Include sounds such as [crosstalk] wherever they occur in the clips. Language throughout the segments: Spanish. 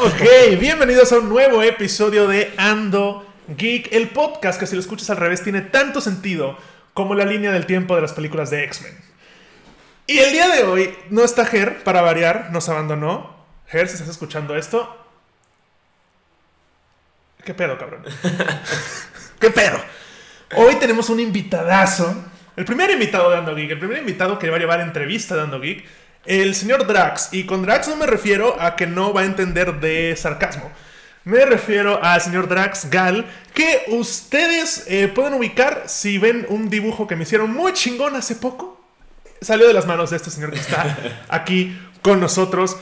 Ok, bienvenidos a un nuevo episodio de Ando Geek, el podcast que si lo escuchas al revés tiene tanto sentido como la línea del tiempo de las películas de X-Men. Y el día de hoy no está Ger, para variar, nos abandonó. Ger, si estás escuchando esto... ¿Qué pedo, cabrón? [laughs] ¿Qué pedo? Hoy tenemos un invitadazo. El primer invitado de Ando Geek, el primer invitado que va a llevar entrevista de Ando Geek, el señor Drax. Y con Drax no me refiero a que no va a entender de sarcasmo. Me refiero al señor Drax Gal, que ustedes eh, pueden ubicar si ven un dibujo que me hicieron muy chingón hace poco. Salió de las manos de este señor que está [laughs] aquí con nosotros.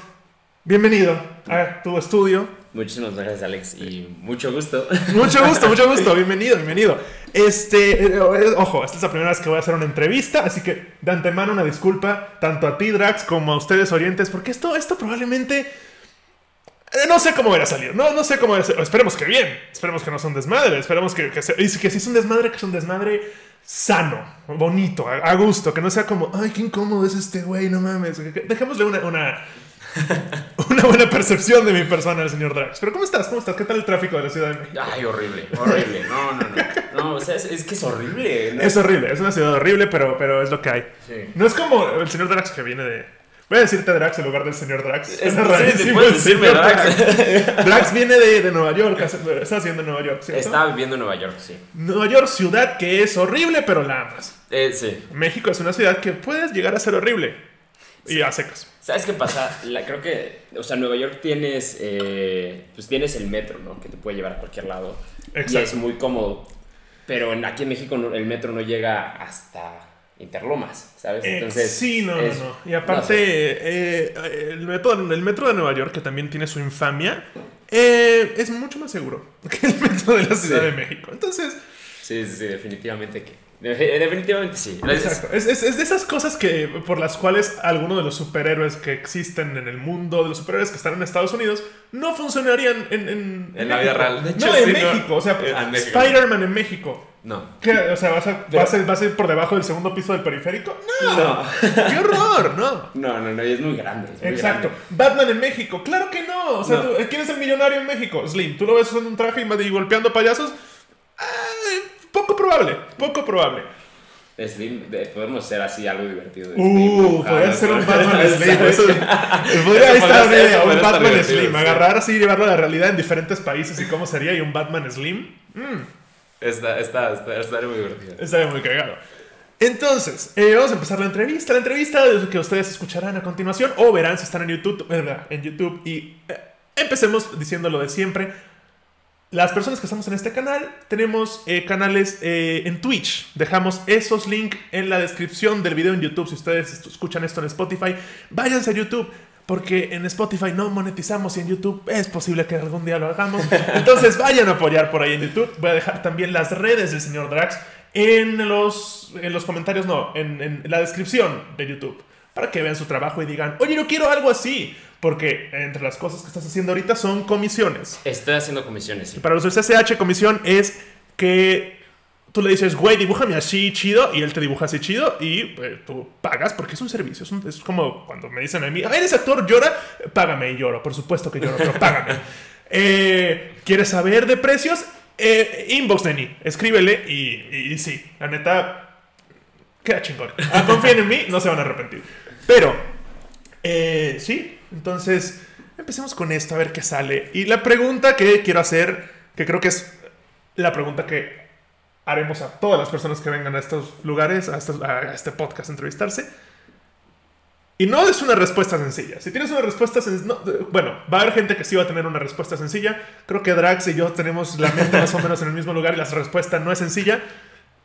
Bienvenido a tu estudio. Muchísimas gracias, Alex, y mucho gusto. Mucho gusto, mucho [laughs] gusto. Bienvenido, bienvenido. Este, eh, eh, ojo, esta es la primera vez que voy a hacer una entrevista, así que de antemano una disculpa tanto a ti, Drax, como a ustedes, Orientes, porque esto, esto probablemente. eh, no sé cómo va a salir, no, no sé cómo va a ser. Esperemos que bien, esperemos que no sea un desmadre, esperemos que, que, sea- y si- que si es un desmadre, que es un desmadre sano, bonito, a, a gusto, que no sea como, ay, qué incómodo es este güey, no mames. Dejémosle una, una, [laughs] una buena percepción de mi persona al señor Drax. Pero ¿cómo estás? ¿Cómo estás? ¿Qué tal el tráfico de la Ciudad de México? Ay, horrible, horrible. No, no, no. No, o sea, es, es que es horrible. ¿no? Es horrible, es una ciudad horrible, pero, pero es lo que hay. Sí. No es como el señor Drax que viene de. Voy a decirte Drax en lugar del señor Drax. Es- sí, rarísimo, el decirme señor Drax. Drax viene de, de Nueva York. Está haciendo Nueva York, ¿cierto? Estaba viviendo en Nueva York, sí. Nueva York, ciudad que es horrible, pero la amas. Eh, sí. México es una ciudad que puedes llegar a ser horrible. Y a secas. ¿Sabes qué pasa? La- creo que, o sea, en Nueva York tienes, eh, pues tienes el metro, ¿no? Que te puede llevar a cualquier lado. Y Exacto. es muy cómodo. Pero en- aquí en México el metro no llega hasta Interlomas, ¿sabes? Entonces. sí, no, es- no, no. Y aparte, eh, el, metro, el metro de Nueva York, que también tiene su infamia, eh, es mucho más seguro [laughs] que el metro de la Ciudad Sí. de México. Entonces, Sí, sí, sí, definitivamente que. De- definitivamente sí. Exacto. Es, es- es de esas cosas que por las cuales algunos de los superhéroes que existen en el mundo, de los superhéroes que están en Estados Unidos, no funcionarían en, en, En la vida real. De hecho, no, en. México. O sea. Spider-Man en México. No. ¿Qué? O sea, ¿vas a, Pero- vas, a, vas a ir por debajo del segundo piso del periférico? No. No. [laughs] ¡Qué horror! No. No, no, no, y es muy grande. es muy Exacto. grande. Batman en México. Claro que no. O sea, No. tú- ¿quién es el millonario en México? Slim. ¿Tú lo ves usando un traje y y golpeando payasos? Ah, poco probable. Poco probable. Slim, de- podemos hacer así algo divertido. de Uh, podría ser un ¿no? Batman Slim. Podría ser- una idea, un Batman Slim. sí. Agarrar así y llevarlo a la realidad en diferentes países y cómo sería y un Batman Slim. Mm, Está, está, está, estaría muy divertido. estaría muy cagado. Entonces, eh, vamos a empezar la entrevista. La entrevista que ustedes escucharán a continuación o verán si están en YouTube, en YouTube. Y eh, empecemos diciendo lo de siempre. Las personas que estamos en este canal tenemos eh, canales eh, en Twitch. Dejamos esos links en la descripción del video en YouTube. Si ustedes escuchan esto en Spotify, váyanse a YouTube. Porque en Spotify no monetizamos y en YouTube es posible que algún día lo hagamos. [laughs] Entonces vayan a apoyar por ahí en YouTube. Voy a dejar también las redes del señor Drax en los, en los comentarios, no, en, en la descripción de YouTube. Para que vean su trabajo y digan, oye, yo quiero algo así. Porque entre las cosas que estás haciendo ahorita son comisiones. Estoy haciendo comisiones, sí. Para los del CCH, comisión es que tú le dices, güey, dibújame así chido, y él te dibuja así chido, y eh, tú pagas porque es un servicio. Es, un- es como cuando me dicen a mí, "Ah, eres actor, llora, págame y lloro. Por supuesto que lloro, pero [laughs] págame. Eh, ¿Quieres saber de precios? Eh, inbox, Neni, escríbele, y, y sí, la neta, queda chingón. Ah, confíen en mí, no se van a arrepentir. Pero, eh, sí, entonces empecemos con esto a ver qué sale. Y la pregunta que quiero hacer, que creo que es la pregunta que haremos a todas las personas que vengan a estos lugares, a, estos- a este podcast a entrevistarse. Y no es una respuesta sencilla. Si tienes una respuesta sencilla, bueno, va a haber gente que sí va a tener una respuesta sencilla. Creo que Drax y yo tenemos la mente más o menos en el mismo lugar y la respuesta no es sencilla.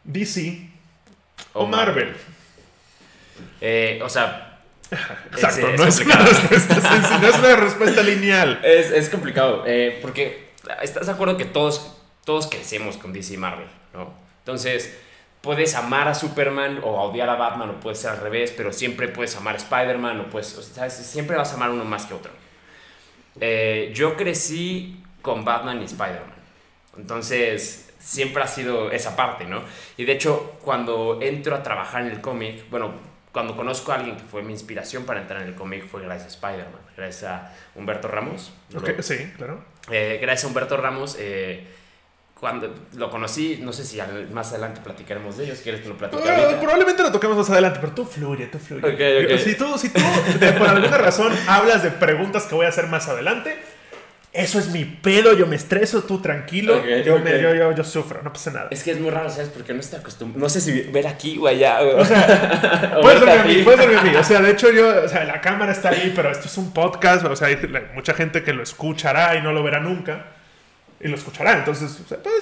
DC o, O Marvel. Eh, o sea, Exacto, es no es una respuesta no es una respuesta lineal. es, es complicado. eh, porque estás de acuerdo que todos, todos crecemos con DC y Marvel, ¿no? Entonces, puedes amar a Superman o odiar a Batman, o puede ser al revés, pero siempre puedes amar a Spider-Man, o puedes, o sea, ¿sabes? Siempre vas a amar uno más que otro. Eh, yo crecí con Batman y Spider-Man. Entonces, siempre ha sido esa parte, ¿no? Y de hecho, cuando entro a trabajar en el cómic, bueno, cuando conozco a alguien que fue mi inspiración para entrar en el cómic fue gracias a Spider-Man, gracias a Humberto Ramos. Ok, Lo- sí, claro. eh, gracias a Humberto Ramos, eh, cuando lo conocí, no sé si al- más adelante platicaremos de ellos, ¿quieres que lo platique Eh, ahorita? probablemente lo toquemos más adelante, pero tú fluye, tú fluye. Ok, ok. Si tú, si tú de- por alguna razón hablas de preguntas que voy a hacer más adelante, eso es mi pedo, yo me estreso, tú tranquilo, yo, me- yo, yo, yo sufro, no pasa nada. Es que es muy raro, ¿sabes? Porque no estoy acostumbrado. No sé si ver aquí o allá. O, O sea, [laughs] o puedes verme a mí, puedes verme a mí. O sea, de hecho yo, o sea, la cámara está ahí, pero esto es un podcast, o sea, hay mucha gente que lo escuchará y no lo verá nunca. Y lo escuchará, entonces, o sea, pues,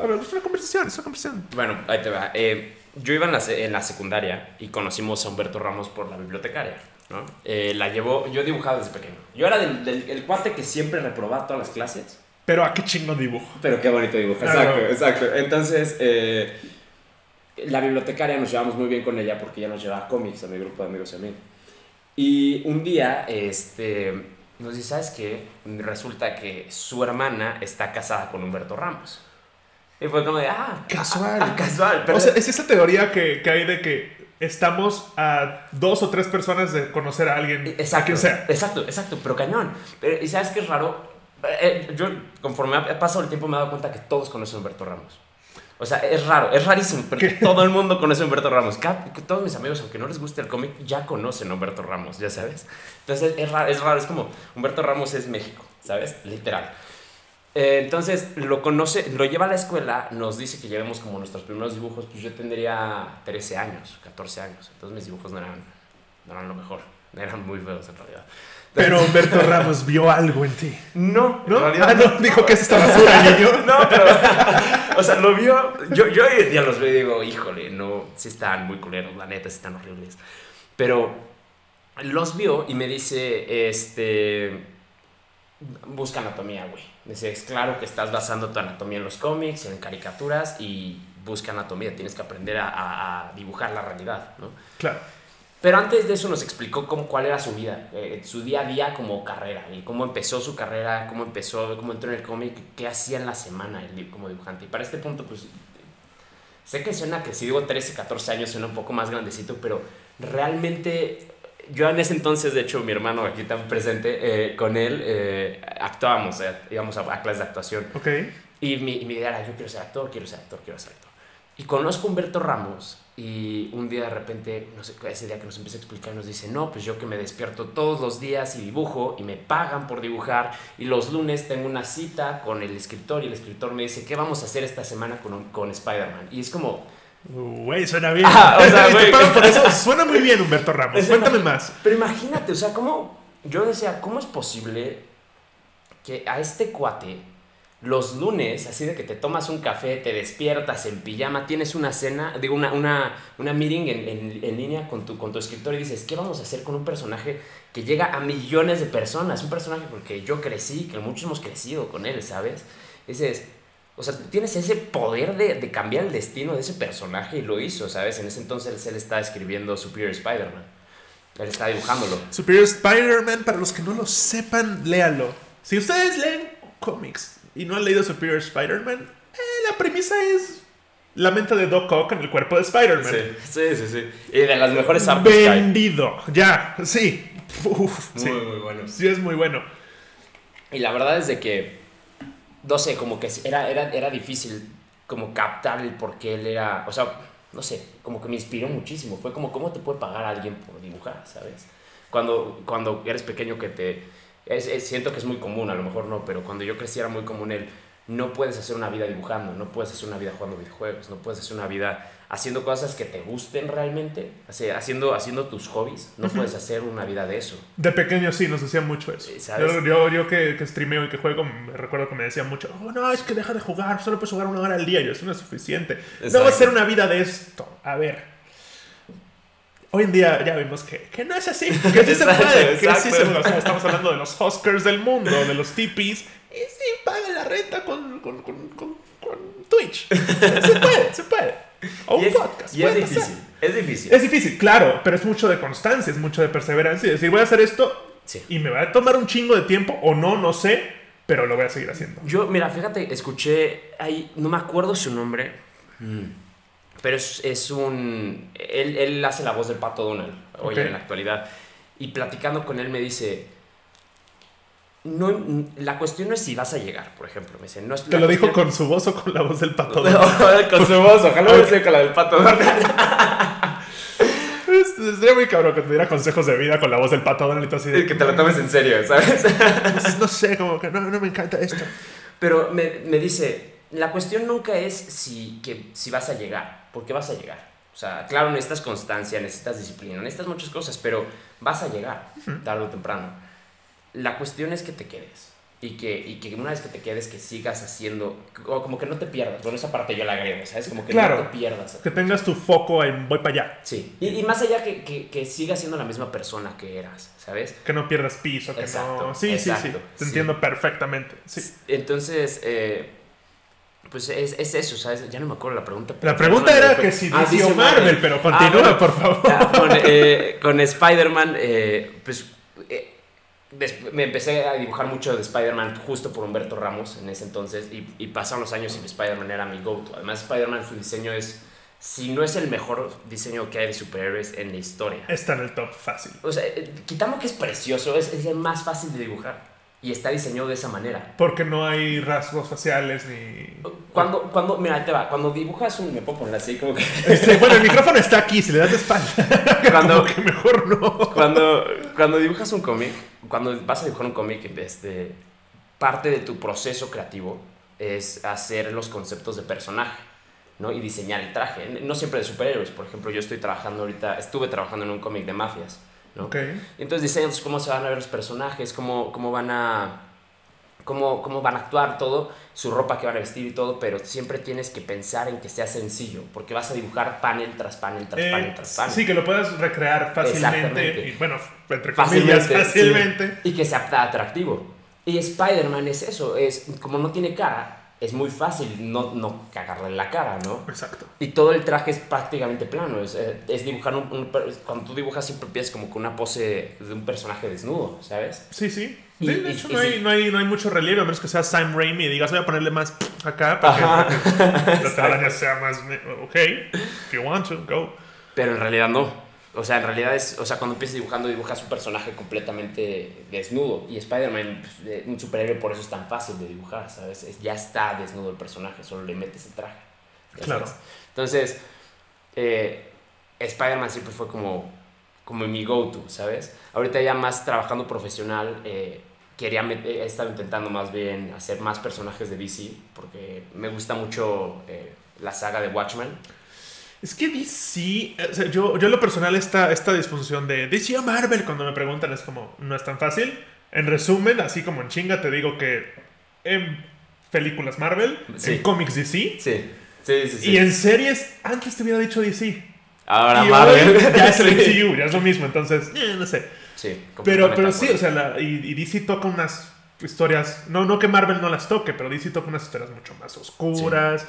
a- ver, es una conversación, es una conversación. Bueno, ahí te va. Eh, yo iba en la, en la secundaria y conocimos a Humberto Ramos por la bibliotecaria, ¿no? Eh, la llevó, yo dibujaba desde pequeño. Yo era del, del- el cuate que siempre reprobaba todas las clases. Pero a qué chingón dibujo. Pero qué bonito dibujo, Claro. exacto, exacto. Entonces, eh, la bibliotecaria nos llevamos muy bien con ella porque ella nos llevaba cómics a mi grupo de amigos y a mí. Y un día, este, nos dice, ¿sabes qué? Resulta que su hermana está casada con Humberto Ramos. Y fue como de, ah, Casual. ah, casual. Pero o sea, es esa teoría que, que hay de que estamos a dos o tres personas de conocer a alguien, a Exacto, quien sea. exacto, exacto, pero cañón. Pero, ¿Y sabes qué es raro? Eh, yo, conforme ha pasado el tiempo, me he dado cuenta que todos conocen a Humberto Ramos. O sea, es raro, es rarísimo, porque [laughs] todo el mundo conoce a Humberto Ramos. Cada- todos mis amigos, aunque no les guste el cómic, ya conocen a Humberto Ramos, ya sabes. Entonces, es raro, es raro, es como Humberto Ramos es México, ¿sabes? Literal. Eh, entonces, lo conoce, lo lleva a la escuela, nos dice que llevemos como nuestros primeros dibujos, pues yo tendría 13 años, 14 años. Entonces, mis dibujos no eran, no eran lo mejor, [laughs] eran muy feos en realidad. Pero Humberto [laughs] Ramos vio algo en ti. No, ¿No? en realidad Ah, no, dijo que es esta basura, [laughs] niño. No, pero, o sea, lo vio. Yo, yo hoy en día los veo y digo, híjole, no, sí están muy culeros, la neta, sí están horribles. Pero los vio y me dice, este. Busca anatomía, güey. Es claro que estás basando tu anatomía en los cómics, en caricaturas y busca anatomía. Tienes que aprender a, a- a dibujar la realidad, ¿no? Claro. Pero antes de eso nos explicó cómo, cuál era su vida, eh, su día a día como carrera, y cómo empezó su carrera, cómo empezó, cómo entró en el cómic, qué hacía en la semana di- como dibujante. Y para este punto, pues, sé que suena que si digo 13, 14 años suena un poco más grandecito, pero realmente yo en ese entonces, de hecho, mi hermano aquí tan presente, eh, con él eh, actuábamos, eh, íbamos a, a clases de actuación. Ok. Y mi, mi idea era, yo quiero ser actor, quiero ser actor, quiero ser actor. Y conozco a Humberto Ramos y un día de repente, no sé, ese día que nos empieza a explicar, nos dice, no, pues yo que me despierto todos los días y dibujo y me pagan por dibujar y los lunes tengo una cita con el escritor y el escritor me dice, ¿qué vamos a hacer esta semana con, con Spider-Man? Y es como, Güey, suena bien. Ah, o sea, Y [laughs] güey. por eso. Suena muy bien, Humberto Ramos. Cuéntame más. Pero imagínate, o sea, ¿cómo? Yo decía, ¿cómo es posible que a este cuate los lunes, así de que te tomas un café, te despiertas en pijama, tienes una cena, digo, una, una, una meeting en, en- en línea con tu, con tu escritor y dices, ¿qué vamos a hacer con un personaje que llega a millones de personas? Un personaje porque yo crecí, que muchos hemos crecido con él, ¿sabes? Dices, o sea, tienes ese poder de, de cambiar el destino de ese personaje y lo hizo, ¿sabes? En ese entonces él estaba escribiendo Superior Spider-Man. Él estaba dibujándolo. Superior Spider-Man, para los que no lo sepan, léalo. Si ustedes leen cómics y no han leído Superior Spider-Man, eh, la premisa es la mente de Doc Ock en el cuerpo de Spider-Man. sí, sí, sí. Y de las mejores artes. Vendido. Ya, sí. Uf, sí. Muy, muy buenos. Sí, es muy bueno. Y la verdad es de que, no sé, como que era, era, era difícil como captar el por qué él era, o sea, no sé, como que me inspiró muchísimo. Fue como, ¿cómo te puede pagar alguien por dibujar, sabes? Cuando, cuando eres pequeño que te... es- es- siento que es muy común, a lo mejor no, pero cuando yo crecí era muy común el... No puedes hacer una vida dibujando, no puedes hacer una vida jugando videojuegos, no puedes hacer una vida haciendo cosas que te gusten realmente, haciendo, haciendo tus hobbies, no puedes hacer una vida de eso. De pequeño sí, nos decían mucho eso. Sí, ¿sabes? Yo, yo, yo que, que streameo y que juego, me recuerdo que me decían mucho, oh, no, es que deja de jugar, solo puedes jugar una hora al día. Yo, eso no es suficiente. No Exacto. va a ser una vida de esto. A ver. Hoy en día ya vimos que, que no es así. Que sí se puede. Que sí se puede. O sea, estamos hablando de los Huskers del mundo, de los tipis. Y sí, pagan la renta con, con, con, con, con Twitch. Se puede, se puede. O un y es, podcast. y es pasar. difícil, es difícil. Es difícil, claro, pero es mucho de constancia, es mucho de perseverancia. Y decir, voy a hacer esto Sí. y me va a tomar un chingo de tiempo o no, no sé, pero lo voy a seguir haciendo. Yo, mira, fíjate, escuché ahí, no me acuerdo su nombre, mm, Pero es, es un... Él, él hace la voz del Pato Donald hoy en la actualidad. Y platicando con él me dice... No, la cuestión no es si vas a llegar, por ejemplo. Me dice, no es ¿Te lo dijo con su voz o con la voz del pato? [laughs] con su voz, ojalá hubiera sido con la del Pato [laughs] Sería muy cabrón que te diera consejos de vida con la voz del pato Donald y así de, que te lo tomes en serio, ¿sabes? Pues, no sé, como que no, no me encanta esto. Pero me, me dice, la cuestión nunca es si, que, si vas a llegar, porque vas a llegar. O sea, claro, necesitas constancia, necesitas disciplina, necesitas muchas cosas, pero vas a llegar, tarde o temprano. La cuestión es que te quedes. Y que, y que una vez que te quedes, que sigas haciendo, o como que no te pierdas. Bueno, esa parte yo la agrego, ¿sabes? Como que Claro. no te pierdas. Que tengas tu foco en voy para allá. Sí. Y, y más allá que, que, que sigas siendo la misma persona que eras, ¿sabes? Que no pierdas piso, que Exacto, no... Sí, sí, sí. Te sí. entiendo perfectamente. Sí. Entonces, eh, pues es, es eso, ¿sabes? Ya no me acuerdo la pregunta. La pregunta era que si Ah, o Marvel, pero continúa, bueno. por favor. Ah, con, eh, con Spider-Man, eh, pues me empecé a dibujar mucho de Spider-Man justo por Humberto Ramos en ese entonces y, y pasaron los años y Spider-Man era mi go-to. Además, Spider-Man, su diseño es, si no es el mejor diseño que hay de superhéroes en la historia. Está en el top fácil. O sea, eh, quitando que es precioso, es, es el más fácil de dibujar y está diseñado de esa manera. Porque no hay rasgos faciales ni... Cuando, cuando, mira, te va, cuando dibujas un, me puedo poner así como que, Este, bueno, el micrófono está aquí, si le das de espalda. [laughs] Cuando- Como que mejor no. cuando, cuando dibujas un cómic, cuando vas a dibujar un cómic, este, parte de tu proceso creativo es hacer los conceptos de personaje, ¿no? Y diseñar el traje. No siempre de superhéroes, por ejemplo, yo estoy trabajando ahorita, estuve trabajando en un cómic de mafias, Entonces diseñas cómo se van a ver los personajes, cómo, cómo van a... Cómo, cómo van a actuar todo, su ropa que van a vestir y todo, pero siempre tienes que pensar en que sea sencillo, porque vas a dibujar panel tras panel tras Eh, panel tras panel. sí, que lo puedas recrear fácilmente. Y bueno, entre comillas, sí. fácilmente. Y que sea atractivo. Y Spider-Man es eso, es como no tiene cara, es muy fácil no, no cagarle la cara, ¿no? Exacto. Y todo el traje es prácticamente plano, es, eh, es dibujar un, un Cuando tú dibujas siempre empiezas como con una pose de un personaje desnudo, ¿sabes? Sí, sí. Y- De, de y- hecho, y no, hay, no, hay, no hay mucho relieve, a menos que sea Sam Raimi y digas, voy a ponerle más acá para Ajá. que la telaraña [laughs] sea más. Ok, if you want to, go. Pero en realidad no. O sea, en realidad es, o sea, cuando empiezas dibujando, dibujas un personaje completamente desnudo. Y Spider-Man, pues, un superhéroe, por eso es tan fácil de dibujar, ¿sabes? Es- ya está desnudo el personaje, solo le metes el traje. Claro. sabes. Entonces, eh, Spider-Man siempre fue como, como mi go-to, ¿sabes? Ahorita ya más trabajando profesional, eh, quería, he estado intentando más bien hacer más personajes de DC, porque me gusta mucho eh, la saga de Watchmen. Es que DC, o sea, yo, yo en lo personal esta, esta disfunción de DC o Marvel cuando me preguntan es como, no es tan fácil. En resumen, así como en chinga te digo que en películas Marvel, Sí. en cómics DC, Sí, sí, sí. sí. y en series, antes te hubiera dicho DC. Ahora y Marvel. hoy ya es el. [laughs] MCU, ya es lo mismo, entonces, eh, no sé. Sí, Pero, pero sí, o sea, la- y, y DC toca unas historias, no, no que Marvel no las toque, pero DC toca unas historias mucho más oscuras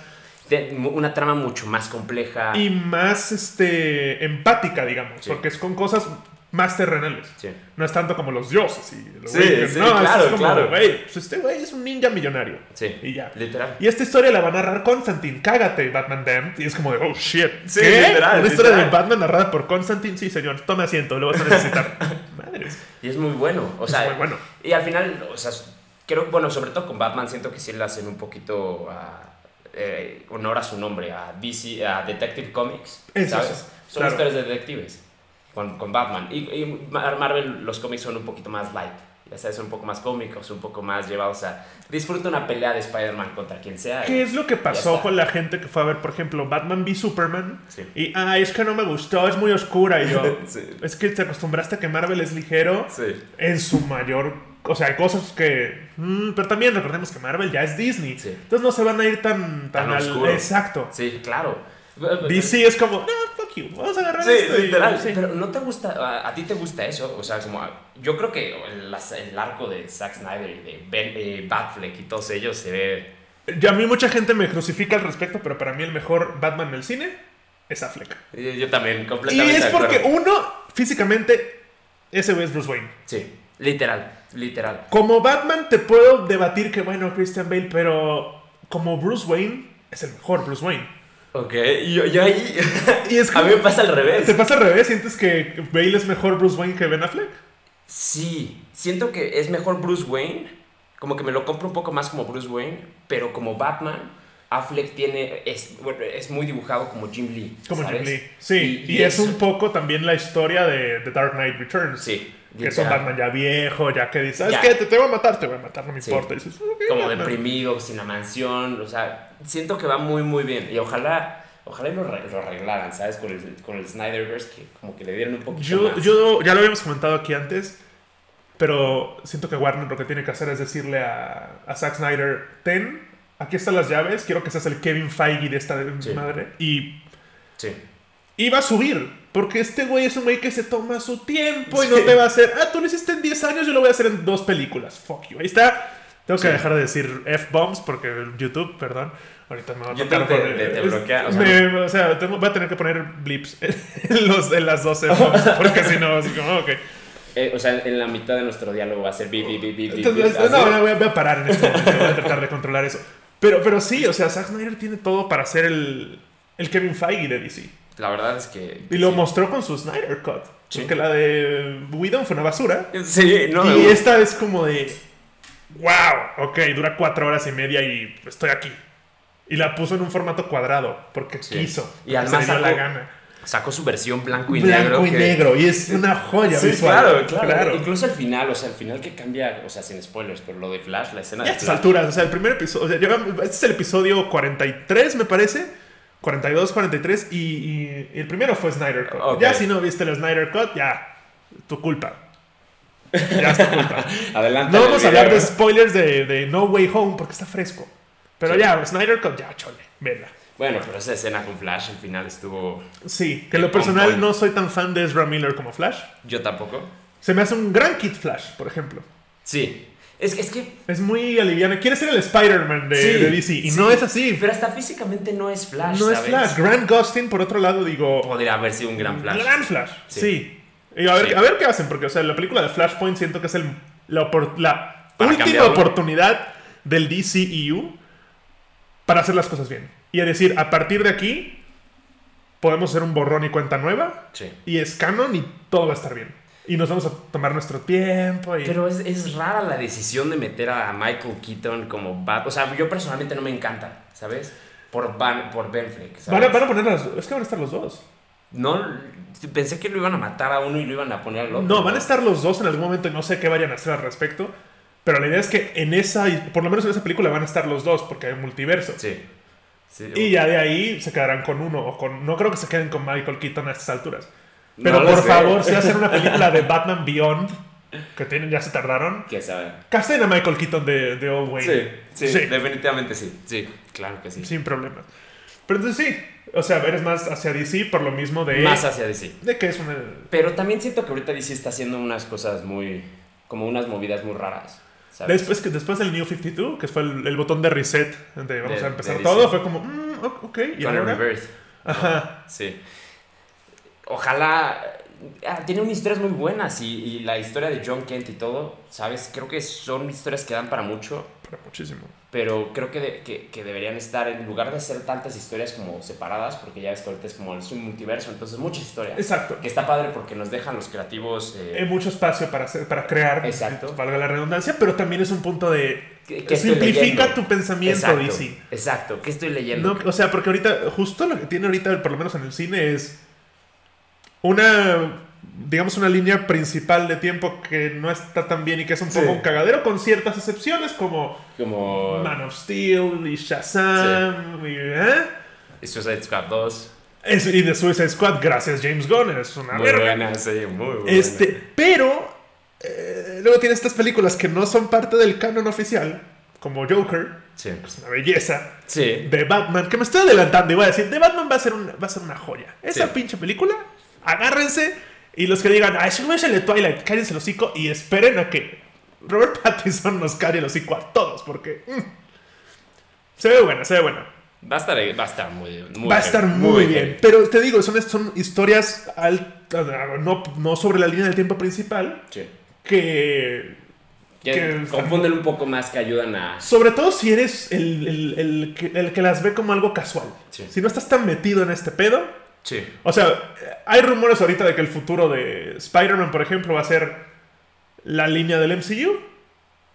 una trama mucho más compleja. y más este, empática, digamos, Sí. porque es con cosas más terrenales. Sí. No es tanto como los dioses y los Sí, sí, no, es- claro, es como, claro. güey, pues este güey es un ninja millonario. Sí, Y ya. literal. Y esta historia la va a narrar Constantine, cágate, Batman Damned. Y es como de, oh shit. Sí, ¿Qué? literal, Una historia de. Batman narrada por Constantine, sí, señor, tome asiento, lo vas a necesitar. [laughs] Madres. Y es muy bueno. O Es sea, muy bueno. Y al final, o sea, creo, bueno, sobre todo con Batman, siento que sí le hacen un poquito ah, eh, honor a su nombre, a DC, a Detective Comics. Eso Son claro. historias de detectives con, con Batman. Y, y Mar- Marvel, los cómics son un poquito más light. Ya sabes, son un poco más cómicos, un poco más llevados a. Disfruta una pelea de Spider-Man contra quien sea. ¿Qué es lo que pasó con la gente que fue a ver, por ejemplo, Batman v Superman? Sí. Y, ay, es que no me gustó, es muy oscura. Y yo, [laughs] Sí. es que te acostumbraste a que Marvel es ligero Sí. en su mayor. O sea, hay cosas que. mm, pero también recordemos que Marvel ya es Disney. Sí. Entonces no se van a ir tan, tan, Tan al. Exacto. Sí, claro. DC es como, no, fuck you, vamos a agarrar Sí, esto. y- literal. sí. Pero ¿no te gusta, a, a ti te gusta eso? O sea, como, yo creo que el, el arco de Zack Snyder y de Ben, eh, Batfleck y todos ellos se ve... Ya a mí mucha gente me crucifica al respecto, pero para mí el mejor Batman en el cine es Affleck. Yo, yo también, Y completamente es de porque uno, físicamente, ese güey es Bruce Wayne. Sí, literal, literal. Como Batman te puedo debatir que, bueno, Christian Bale, pero como Bruce Wayne, es el mejor Bruce Wayne. Ok, y yo, yo ahí. [laughs] Y es [laughs] a mí me pasa al revés. ¿Te pasa al revés? ¿Sientes que Bale es mejor Bruce Wayne que Ben Affleck? Sí, siento que es mejor Bruce Wayne. Como que me lo compro un poco más como Bruce Wayne. Pero como Batman, Affleck tiene. Es, bueno, es muy dibujado como Jim Lee. Como ¿sabes? Jim Lee. Sí, y, es eso- un poco también la historia de The Dark Knight Returns. Sí. Que es un. Batman ya viejo, ya que dice, ¿sabes Ya. qué? Te, te voy a matar, te voy a matar, no me Sí. importa. Y dices, "Ok, Como Batman". deprimido, sin la mansión. O sea, siento que va muy, muy bien. Y ojalá. Ojalá y lo, lo arreglaran, ¿sabes? Con el, con el Snyderverse, que como que le dieron un poquito Yo, más. yo, ya lo habíamos comentado aquí antes, pero siento que Warner lo que tiene que hacer es decirle a, a Zack Snyder, ten, aquí están las llaves, quiero que seas el Kevin Feige de esta Sí. madre. Y, Sí. y va a subir, porque este güey es un güey que se toma su tiempo y Sí. no te va a hacer, ah, tú lo hiciste en 10 años, yo lo voy a hacer en dos películas. Fuck you. Ahí está. Tengo que Sí. dejar de decir F-bombs porque YouTube, perdón. Ahorita me va a YouTube tocar te- poner- te- te bloquea, o sea, me- o sea, tengo- voy a tener que poner blips [laughs] en, los, en las dos F-bombs [laughs] porque si no, así como, ok. Eh, o sea, en la mitad de nuestro diálogo va a ser bi, bi, bi, bi, bi, Entonces, bi, así. no, no, voy a, voy a parar en este momento. Voy a tratar de controlar eso. Pero, pero sí, o sea, Zack Snyder tiene todo para ser el, el Kevin Feige de DC. La verdad es que. Y lo sí. mostró con su Snyder Cut. Sí. Porque la de Whedon fue una basura. Sí, no. y me- esta es como de. ¡Wow! Ok, dura cuatro horas y media y estoy aquí. Y la puso en un formato cuadrado porque Sí. quiso. Y además dio la sacó- gana. Sacó su versión blanco y Blanco negro. y que- negro. Y es una joya Sí, visual. claro, claro, Incluso el final, o sea, el final que cambia, o sea, sin spoilers, pero lo de Flash, la escena Y a de estas Flash. alturas, o sea, el primer episodio, o sea, este es el episodio 43, me parece. 42, 43, y, y- y el primero fue Snyder Cut. Ya si no viste el Snyder Cut, ya, tu culpa. Ya es tu culpa. [laughs] Adelante. No vamos a hablar de spoilers de, de No Way Home porque está fresco. Pero Sí. ya, Snyder Cut, ya, chole, vela. Bueno, pero esa escena con Flash, el final estuvo. Sí, que en lo On personal point. no soy tan fan de Ezra Miller como Flash. Yo tampoco. Se me hace un gran Kid Flash, por ejemplo. Sí. Es, es que. Es muy aliviano. Quiere ser el Spider-Man de, Sí, de DC y sí. no es así. Pero hasta físicamente no es Flash. no es. Flash. Grant Gustin, por otro lado, digo. Podría haber sido un gran Flash. Gran Flash. Sí. Sí. Y a ver, Sí. a ver qué hacen, porque o sea, la película de Flashpoint siento que es el, la, opor- la Para última cambiarlo. oportunidad del DCEU para hacer las cosas bien. Y es decir, a partir de aquí podemos hacer un borrón y cuenta nueva Sí. y es canon y todo va a estar bien. Y nos vamos a tomar nuestro tiempo y... Pero es, es rara la decisión de meter a Michael Keaton como Bat. O sea, yo personalmente no me encanta, ¿sabes? Por, Van, por Ben ¿sabes? Van a, van a poner las... Es que van a estar los dos. No, pensé que lo iban a matar a uno y lo iban a poner al otro. No, van a estar los dos en algún momento y no sé qué vayan a hacer al respecto. Pero la idea es que en esa, por lo menos en esa película van a estar los dos porque hay un multiverso. Sí. sí. Y ya de ahí se quedarán con uno o con... No creo que se queden con Michael Keaton a estas alturas. No Pero lo por sé. favor, si hacen una [laughs] película de Batman Beyond, que tienen, ya se tardaron, ¿Qué sabe? casten a Michael Keaton de, de Old Wayne. Sí, sí, Sí. definitivamente sí. Sí, claro que sí. Sin problemas. Pero entonces sí, o sea, eres más hacia DC por lo mismo de... Más hacia DC. De que es una... Pero también siento que ahorita DC está haciendo unas cosas muy. como unas movidas muy raras. ¿sabes? Después, que, después del New 52, que fue el, el botón de reset, de vamos De- a empezar todo, fue como, mm, ok, y Con el ahora? Ajá. Sí. Ojalá. ah, tiene unas historias muy buenas y, y la historia de John Kent y todo, ¿sabes? Creo que son historias que dan para mucho, Pero muchísimo. pero creo que, de- que, que deberían estar, en lugar de hacer tantas historias como separadas, porque ya ves que ahorita es como es un multiverso, entonces muchas historias. Exacto. Que está padre porque nos dejan los creativos. eh, Hay mucho espacio para, hacer, para crear, Exacto. valga la redundancia, pero también es un punto de... ¿Qué- qué estoy simplifica tu pensamiento, exacto, DC. Exacto, ¿qué estoy leyendo? No, o sea, porque ahorita, justo lo que tiene ahorita, por lo menos en el cine, es una, digamos, una línea principal de tiempo que no está tan bien y que es un Sí. poco un cagadero, con ciertas excepciones como Como. Man of Steel y Shazam y, ¿eh? Suicide Squad 2. Es- y de Suicide Squad, gracias James Gunn, es una Muy verga. buena, sí, muy buena. Este, pero eh, luego tiene estas películas que no son parte del canon oficial, como Joker, Sí. es una belleza, Sí. de Batman, que me estoy adelantando y voy a decir, de Batman va a ser, un- va a ser una joya. Esa Sí. pinche película, agárrense y los que digan, ay, es el de Twilight, cállense el hocico y esperen a que Robert [laughs] Pattinson nos calle el hocico a todos, porque mm, se ve buena, se ve buena. Va a estar, va a estar muy, muy Va a estar muy, bien. Pero te digo, son, son historias no, no sobre la línea del tiempo principal Sí. que Que, Que- confunden un poco más que ayudan a... Sobre todo si eres el, el- el que, el que las ve como algo casual. Sí. Si no estás tan metido en este pedo. Sí. O sea, hay rumores ahorita de que el futuro de Spider-Man, por ejemplo, va a ser la línea del MCU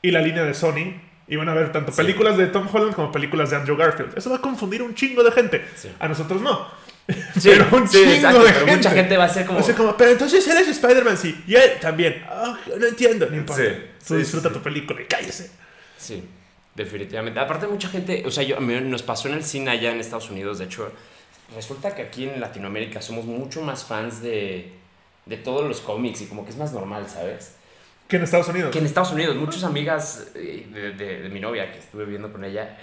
y la línea de Sony. Y van a ver tanto Sí. películas de Tom Holland como películas de Andrew Garfield. Eso va a confundir un chingo de gente. Sí. A nosotros no. Sí, [laughs] pero un chingo exacto, de pero gente. mucha gente va a ser como... O sea, como, pero entonces eres Spider-Man, sí. Y él también. Ah, no entiendo. No importa. Tú disfruta tu película y cállese. Sí, definitivamente. Aparte mucha gente, o sea, yo, a mí nos pasó en el cine allá en Estados Unidos, de hecho, resulta que aquí en Latinoamérica somos mucho más fans de, de todos los cómics y como que es más normal, ¿sabes? Que en Estados Unidos. Que en Estados Unidos, muchas amigas eh, de, de- de mi novia que estuve viviendo con ella,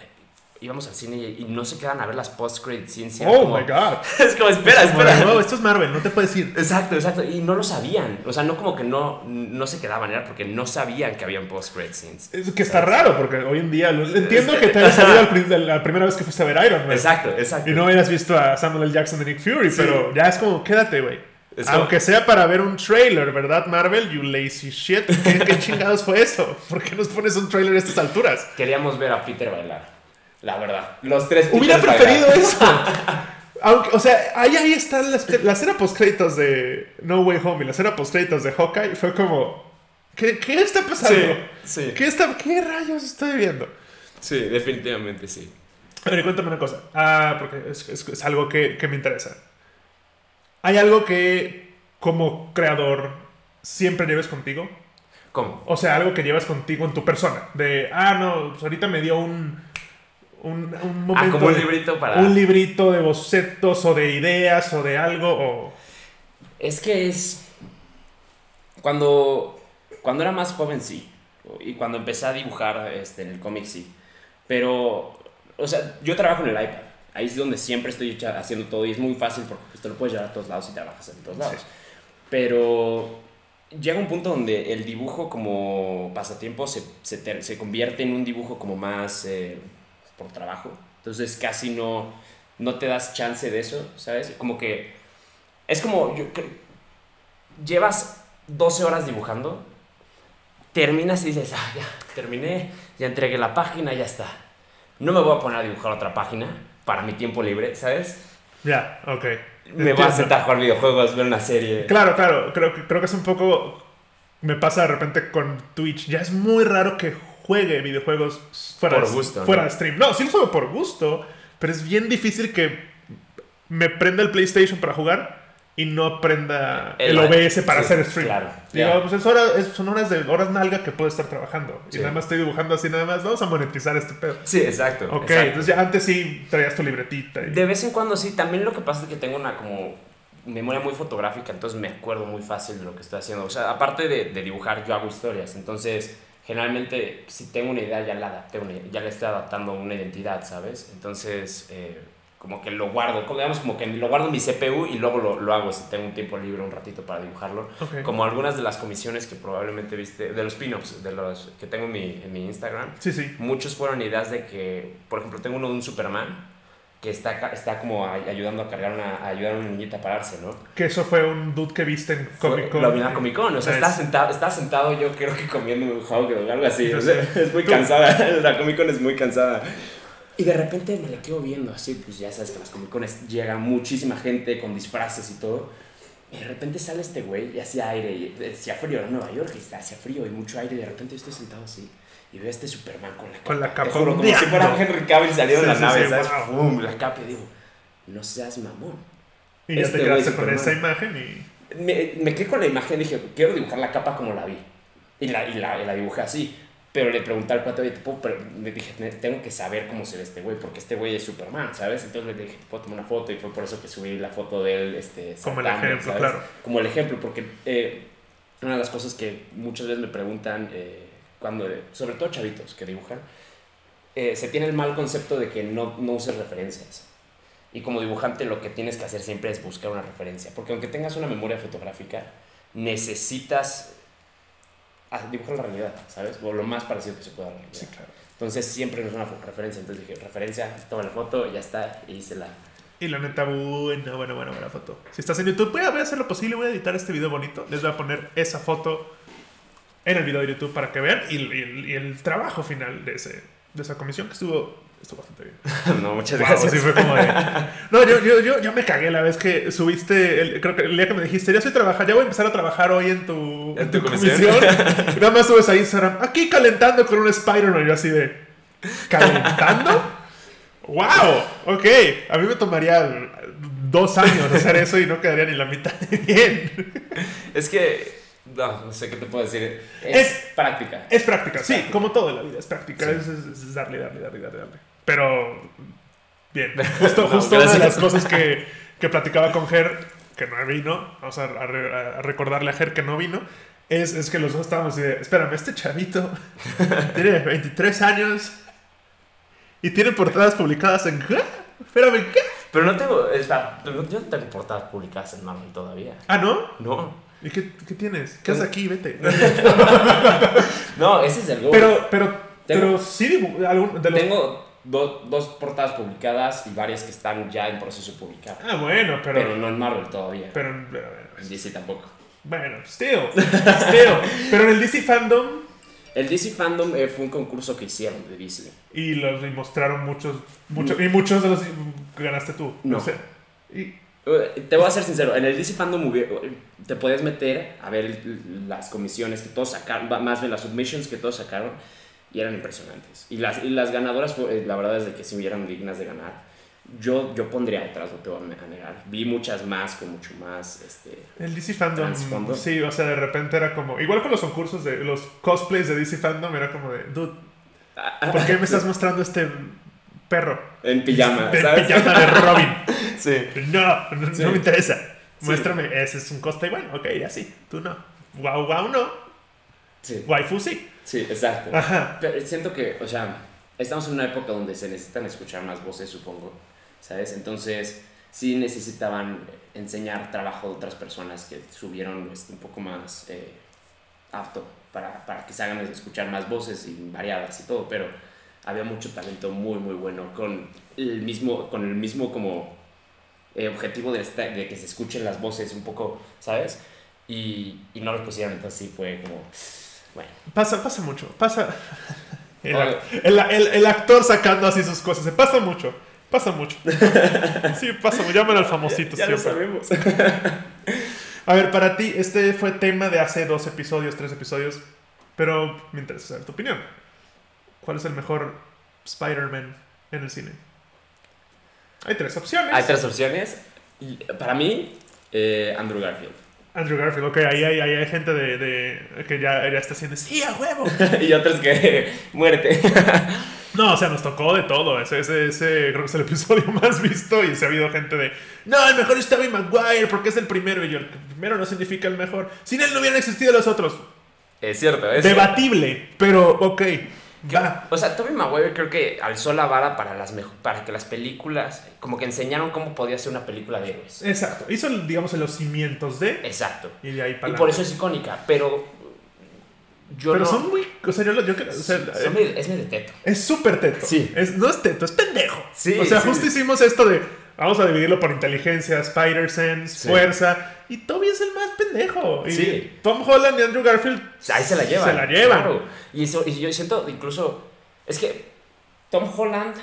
íbamos al cine y, y no se quedan a ver las post-credit era Oh como- my god. [laughs] Es como, espera, Es como espera. "Wow, esto es Marvel, no te puedes ir. Exacto, exacto. Y no lo sabían. O sea, no como que no, no se quedaban, era porque no sabían que habían post-credit scenes. Es que está raro, porque hoy en día lo- entiendo que te haya [laughs] salido al la primera vez que fuiste a ver Iron Man. Exacto, exacto. Y no hayas visto a Samuel L. Jackson de Nick Fury, Sí. pero ya es como, quédate, güey. Es como- Aunque sea para ver un trailer, ¿verdad, Marvel? You lazy shit. ¿Qué, qué chingados fue eso? ¿Por qué nos pones un trailer a estas alturas? Queríamos ver a Peter bailar. La verdad. Los tres Hubiera preferido bailar. eso. Aunque, o sea, ahí, ahí está la, la escena post-créditos de No Way Home y la escena post-créditos de Hawkeye. Fue como, ¿qué, qué está pasando? Sí, sí. ¿Qué, está, ¿Qué rayos estoy viendo? Sí, definitivamente sí. A ver, cuéntame una cosa. Ah, porque es, es- es algo que, que me interesa. ¿Hay algo que, como creador, siempre lleves contigo? ¿Cómo? O sea, algo que llevas contigo en tu persona. De, ah, no, pues ahorita me dio un, un, un momento. Ah, como un librito para... Un librito de bocetos o de ideas o de algo. O... Es que es... Cuando, cuando era más joven, sí. Y cuando empecé a dibujar este, en el cómic, sí. Pero, o sea, yo trabajo en el iPad. Ahí es donde siempre estoy haciendo todo y es muy fácil porque pues, te lo puedes llevar a todos lados y trabajas en todos lados. Sí. Pero llega un punto donde el dibujo como pasatiempo se, se, se convierte en un dibujo como más eh, por trabajo. Entonces casi no, no te das chance de eso, ¿sabes? Como que es como, yo llevas 12 horas dibujando, terminas y dices, ah, ya, terminé, ya entregué la página, ya está. No me voy a poner a dibujar otra página para mi tiempo libre, ¿sabes? Ya, ok. Me voy a sentar a jugar videojuegos, ver una serie. Claro, claro. Creo, que- creo que es un poco. Me pasa de repente con Twitch. Ya es muy raro que juegue videojuegos fuera, Por de, gusto, fuera ¿no? de stream. No, sí lo juego por gusto. Pero es bien difícil que me prenda el PlayStation para jugar y no prenda el, El- OBS para sí, hacer stream. claro, Digo, pues es hora- es- son horas de horas nalga que puedo estar trabajando. Y nada más estoy dibujando así, nada más. Vamos a monetizar este pedo. Sí, exacto. Ok, exacto. entonces ya antes sí traías tu libretita. y- De vez en cuando sí, también lo que pasa es que tengo una como memoria muy fotográfica, entonces me acuerdo muy fácil de lo que estoy haciendo. O sea, aparte de, de dibujar, yo hago historias, entonces generalmente si tengo una idea ya la adapté, ya le estoy adaptando una identidad, ¿sabes? Entonces, eh, como que lo guardo, digamos como que lo guardo en mi CPU y luego lo, lo hago si tengo un tiempo libre, un ratito para dibujarlo. Como algunas de las comisiones que probablemente viste, de los pin-ups, de los que tengo en mi, en mi Instagram, Sí, sí. muchos fueron ideas de que, por ejemplo, tengo uno de un Superman que está, está como ay- ayudando a cargar una, a ayudar a una niñita a pararse, ¿no? Que eso fue un dude que viste en Comic Con. Lo vi en la Comic Con, o sea, Nice. estaba sentado, estaba sentado yo creo que comiendo un hot o algo así, o sea, es muy cansada, [laughs] la Comic Con es muy cansada. Y de repente me le quedo viendo así, pues ya sabes que en las Comic Cones llega muchísima gente con disfraces y todo. Y de repente sale este güey y hacía aire, y hacía frío, era Nueva York, y está- hacía frío y mucho aire, y de repente yo estoy sentado así. Y veo a este Superman con la capa. Con la capa juro, como si fuera Henry Cavill saliendo Sí, de la sí, nave, sí, ¿sabes? wow. Pum, la capa y digo, no seas mamón. Y ya Este te quedaste con esa imagen y. Me, me quedé con la imagen y dije, quiero dibujar la capa como la vi. Y la, y la, y la dibujé así. Pero le pregunté al cuate, oye, ¿te puedo pre-?" me dije, "Ne- tengo que saber cómo se ve este güey, porque este güey es Superman, ¿sabes? Entonces le dije, ¿te puedo tomar una foto? Y fue por eso que subí la foto de él, este, Como el ejemplo, ¿sabes? claro. Como el ejemplo, porque eh, una de las cosas que muchas veces me preguntan, eh, cuando, sobre todo chavitos que dibujan, eh, se tiene el mal concepto de que no, no uses referencias. Y como dibujante lo que tienes que hacer siempre es buscar una referencia. Porque aunque tengas una memoria fotográfica, necesitas ah, dibujar la realidad, ¿sabes? O lo más parecido que se pueda a la realidad. Sí, claro. Entonces siempre es una referencia. Entonces dije, referencia, toma la foto, ya está, y hice la... Y la neta, buena, buena, buena, buena foto. Si estás en YouTube, voy a hacer lo posible, voy a editar este video bonito. Les voy a poner esa foto en el video de YouTube para que vean y, y- y el trabajo final de, ese, de esa comisión que estuvo, estuvo bastante bien. [laughs] no, muchas Wow, gracias. sí fue como de- No, yo, yo, yo, yo me cagué la vez que subiste, el- creo que el día que me dijiste, ya estoy trabajando, ya voy a empezar a trabajar hoy en tu, ¿En en tu tu comisión? comisión. Y [laughs] nada más subes ahí Instagram, aquí calentando con un Spider-Man, yo así de, ¿calentando? ¡Wow! Ok, a mí me tomaría dos años hacer eso y no quedaría ni la mitad de bien. Es que, no, no sé qué te puedo decir. Es, Es- práctica. Es práctica, sí, práctica. como todo en la vida, es práctica, Sí. es, es- es darle, darle, darle, darle, darle. Pero, bien, [laughs] justo, No, justo una de las cosas que, que platicaba con Ger, que no vino, vamos a, a a recordarle a Ger que no vino, es, es que los dos estábamos así de, espérame, este chavito [laughs] tiene 23 años y tiene portadas publicadas en ¿qué? Espérame, ¿qué? Pero no tengo, pero yo no tengo portadas publicadas en Marvel todavía. Ah, ¿no? No. ¿Y qué, qué tienes? ¿Qué haces aquí? Vete. [laughs] No, ese es el gol. Pero, pero, Tengo- pero sí, algún, de los Tengo do- dos portadas publicadas y varias que están ya en proceso de publicar. Ah, bueno, pero. Pero no en Marvel todavía. Pero, pero, En DC tampoco. bueno, still, still. Pero en el DC Fandom El DC Fandom eh, fue un concurso que hicieron de DC. y los y mostraron muchos, muchos, y muchos de los ganaste tú. No. O sea, y, Te voy a ser sincero, en el DC Fandom hubi- te podías meter a ver las comisiones que todos sacaron, más bien las submissions que todos sacaron, y eran impresionantes. Y las, y las ganadoras, eh, la verdad es de que sí eran dignas de ganar. Yo, yo pondría otras, no te voy a negar. Vi muchas más, con mucho más, este... el DC Fandom, sí, o sea, de repente era como, igual con los concursos de los cosplays de DC Fandom, era como de, dude, ¿por qué me estás mostrando este perro? En pijama, De ¿sabes? pijama de Robin. [laughs] Sí. No, no, Sí. no me interesa. Sí. Muéstrame, ese es un cosplay, bueno, ok, ya sí, tú no. Wow, wow, no. Sí, Waifu sí. sí, exacto. Ajá. Pero siento que, o sea, estamos en una época donde se necesitan escuchar más voces, supongo, ¿sabes? Entonces, sí necesitaban enseñar trabajo de otras personas que subieron este, un poco más eh, apto para, para que se hagan escuchar más voces y variadas y todo, pero había mucho talento muy, muy bueno con el mismo, con el mismo como eh, objetivo de, esta- de que se escuchen las voces un poco, ¿sabes? Y, y no lo pusieron, entonces sí fue como, bueno. Pasa, pasa mucho. Pasa. [laughs] El, el- el- el actor sacando así sus cosas. Se pasa mucho. Pasa mucho. [laughs] Sí, pasa mucho. Llaman al famosito ya lo siempre. sabemos. [laughs] A ver, para ti, este fue tema de hace dos episodios, tres episodios. Pero me interesa saber tu opinión. ¿Cuál es el mejor Spider-Man en el cine? Hay tres opciones. Hay tres opciones. Y Para mí, eh, Andrew Garfield. Andrew Garfield, ok, ahí hay, ahí hay gente de, de- que ya, ya está haciendo. ¡Sí, a huevo! [laughs] y otros que [laughs] muerte. [laughs] No, o sea, nos tocó de todo. Ese, ese, ese creo que es el episodio más visto y se ha habido gente de, no, el mejor es Tobey Maguire porque es el primero. Y yo, el primero no significa el mejor. Sin él no hubieran existido los otros. Es cierto, es Debatible, pero ok, O sea, Tobey Maguire creo que alzó la vara para, las para que las películas, como que enseñaron cómo podía ser una película de héroes. Exacto. Hizo, digamos, los cimientos de... Exacto. Y de ahí para Y por eso es icónica, pero yo Pero no... son muy... O sea, yo, yo o sea, medio- es medio teto. Es súper teto. Sí. Es, no es teto, es pendejo. Sí, o sea, sí. justo hicimos esto de. Vamos a dividirlo por inteligencia, Spider-Sense, Sí. fuerza. Y Toby es el más pendejo. Y Sí. Tom Holland y Andrew Garfield. Ahí se la llevan. Se la llevan. claro. Y, eso, y yo siento incluso. Es que Tom Holland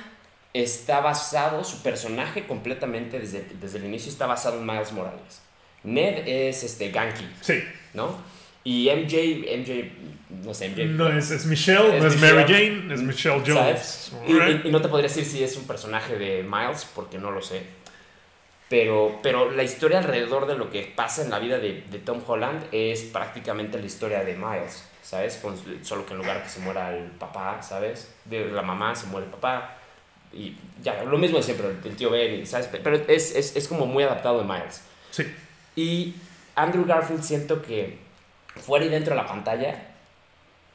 está basado, su personaje completamente desde, desde el inicio está basado en Miles Morales. Ned es este Ganky, Sí. ¿no? Y MJ, MJ, no sé, MJ. No es, es Michelle, Es no es Mary Michelle. Jane, es Michelle Jones. Y, y- y no te podría decir si es un personaje de Miles, porque no lo sé. Pero, pero la historia alrededor de lo que pasa en la vida de, de Tom Holland es prácticamente la historia de Miles, ¿sabes? Con- solo que en lugar de que se muera el papá, ¿sabes? De la mamá se muere el papá. Y ya, lo mismo de siempre, el, el tío Ben, ¿sabes? Pero es, es, es como muy adaptado de Miles. Sí. Y Andrew Garfield siento que fuera y dentro de la pantalla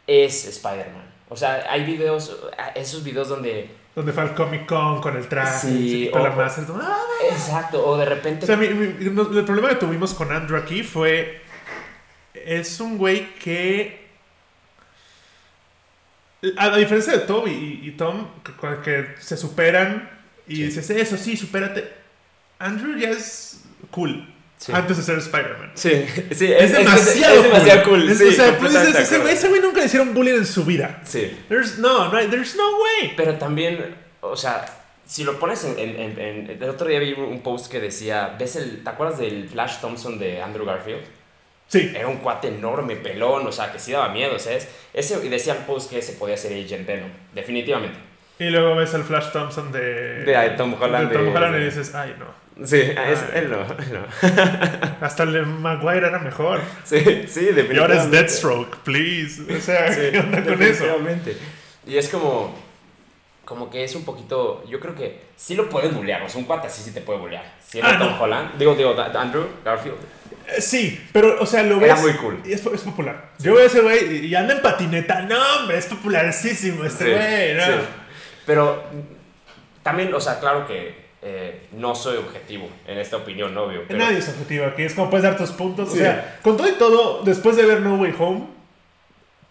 es Spider-Man. O sea, hay videos, esos videos donde... Donde fue al Comic Con con el traje, Sí, quitó la o- máscara. ¡Ah! Exacto, o de repente... O sea, mi- el problema que tuvimos con Andrew aquí fue. Es un güey que. A la diferencia de Toby y, y Tom, que, que se superan y Sí. dices, eso sí, supérate. Andrew ya es cool. Sí. antes de ser Spider-Man. Sí, [laughs] sí, Es, demasiado, es demasiado cool. Es- sí, o sea, tú dices, ese güey, ese güey nunca le hicieron bullying en su vida. Sí. There's, no, no, there's no way. Pero también, o sea, si lo pones en, en- en- en- El otro día vi un post que decía, ¿ves el... ¿Te acuerdas del Flash Thompson de Andrew Garfield? Sí. Era un cuate enorme, pelón, o sea, que sí daba miedo, ¿sabes? Ese, y decía el post que ese podía ser Agent Venom, definitivamente. Y luego ves al Flash Thompson de, De Tom Holland, de Tom de- Holland y dices, ay, no. Sí, es- Ay. él no, él no. [laughs] Hasta el de Maguire era mejor. Sí, sí, definitivamente. Y ahora es Deathstroke, please. O sea, Sí, ¿qué onda con eso? Y es como, como que es un poquito, yo creo que sí lo puedes bullear, o sea, un cuate así sí te puede bullear. Si era Ah, Tom no. Holland, digo, digo, Andrew Garfield, Eh, Sí, pero, o sea, lo ves. Era muy cool. Y es, es popular. Yo veo a ese güey y anda en patineta. No, hombre, es popularísimo este Sí, güey. ¿no? Sí. Pero también, o sea, claro que eh, no soy objetivo en esta opinión, ¿no? Obvio, pero Nadie es objetivo aquí. Es como puedes dar tus puntos. Sí. O sea, con todo y todo, después de ver No Way Home,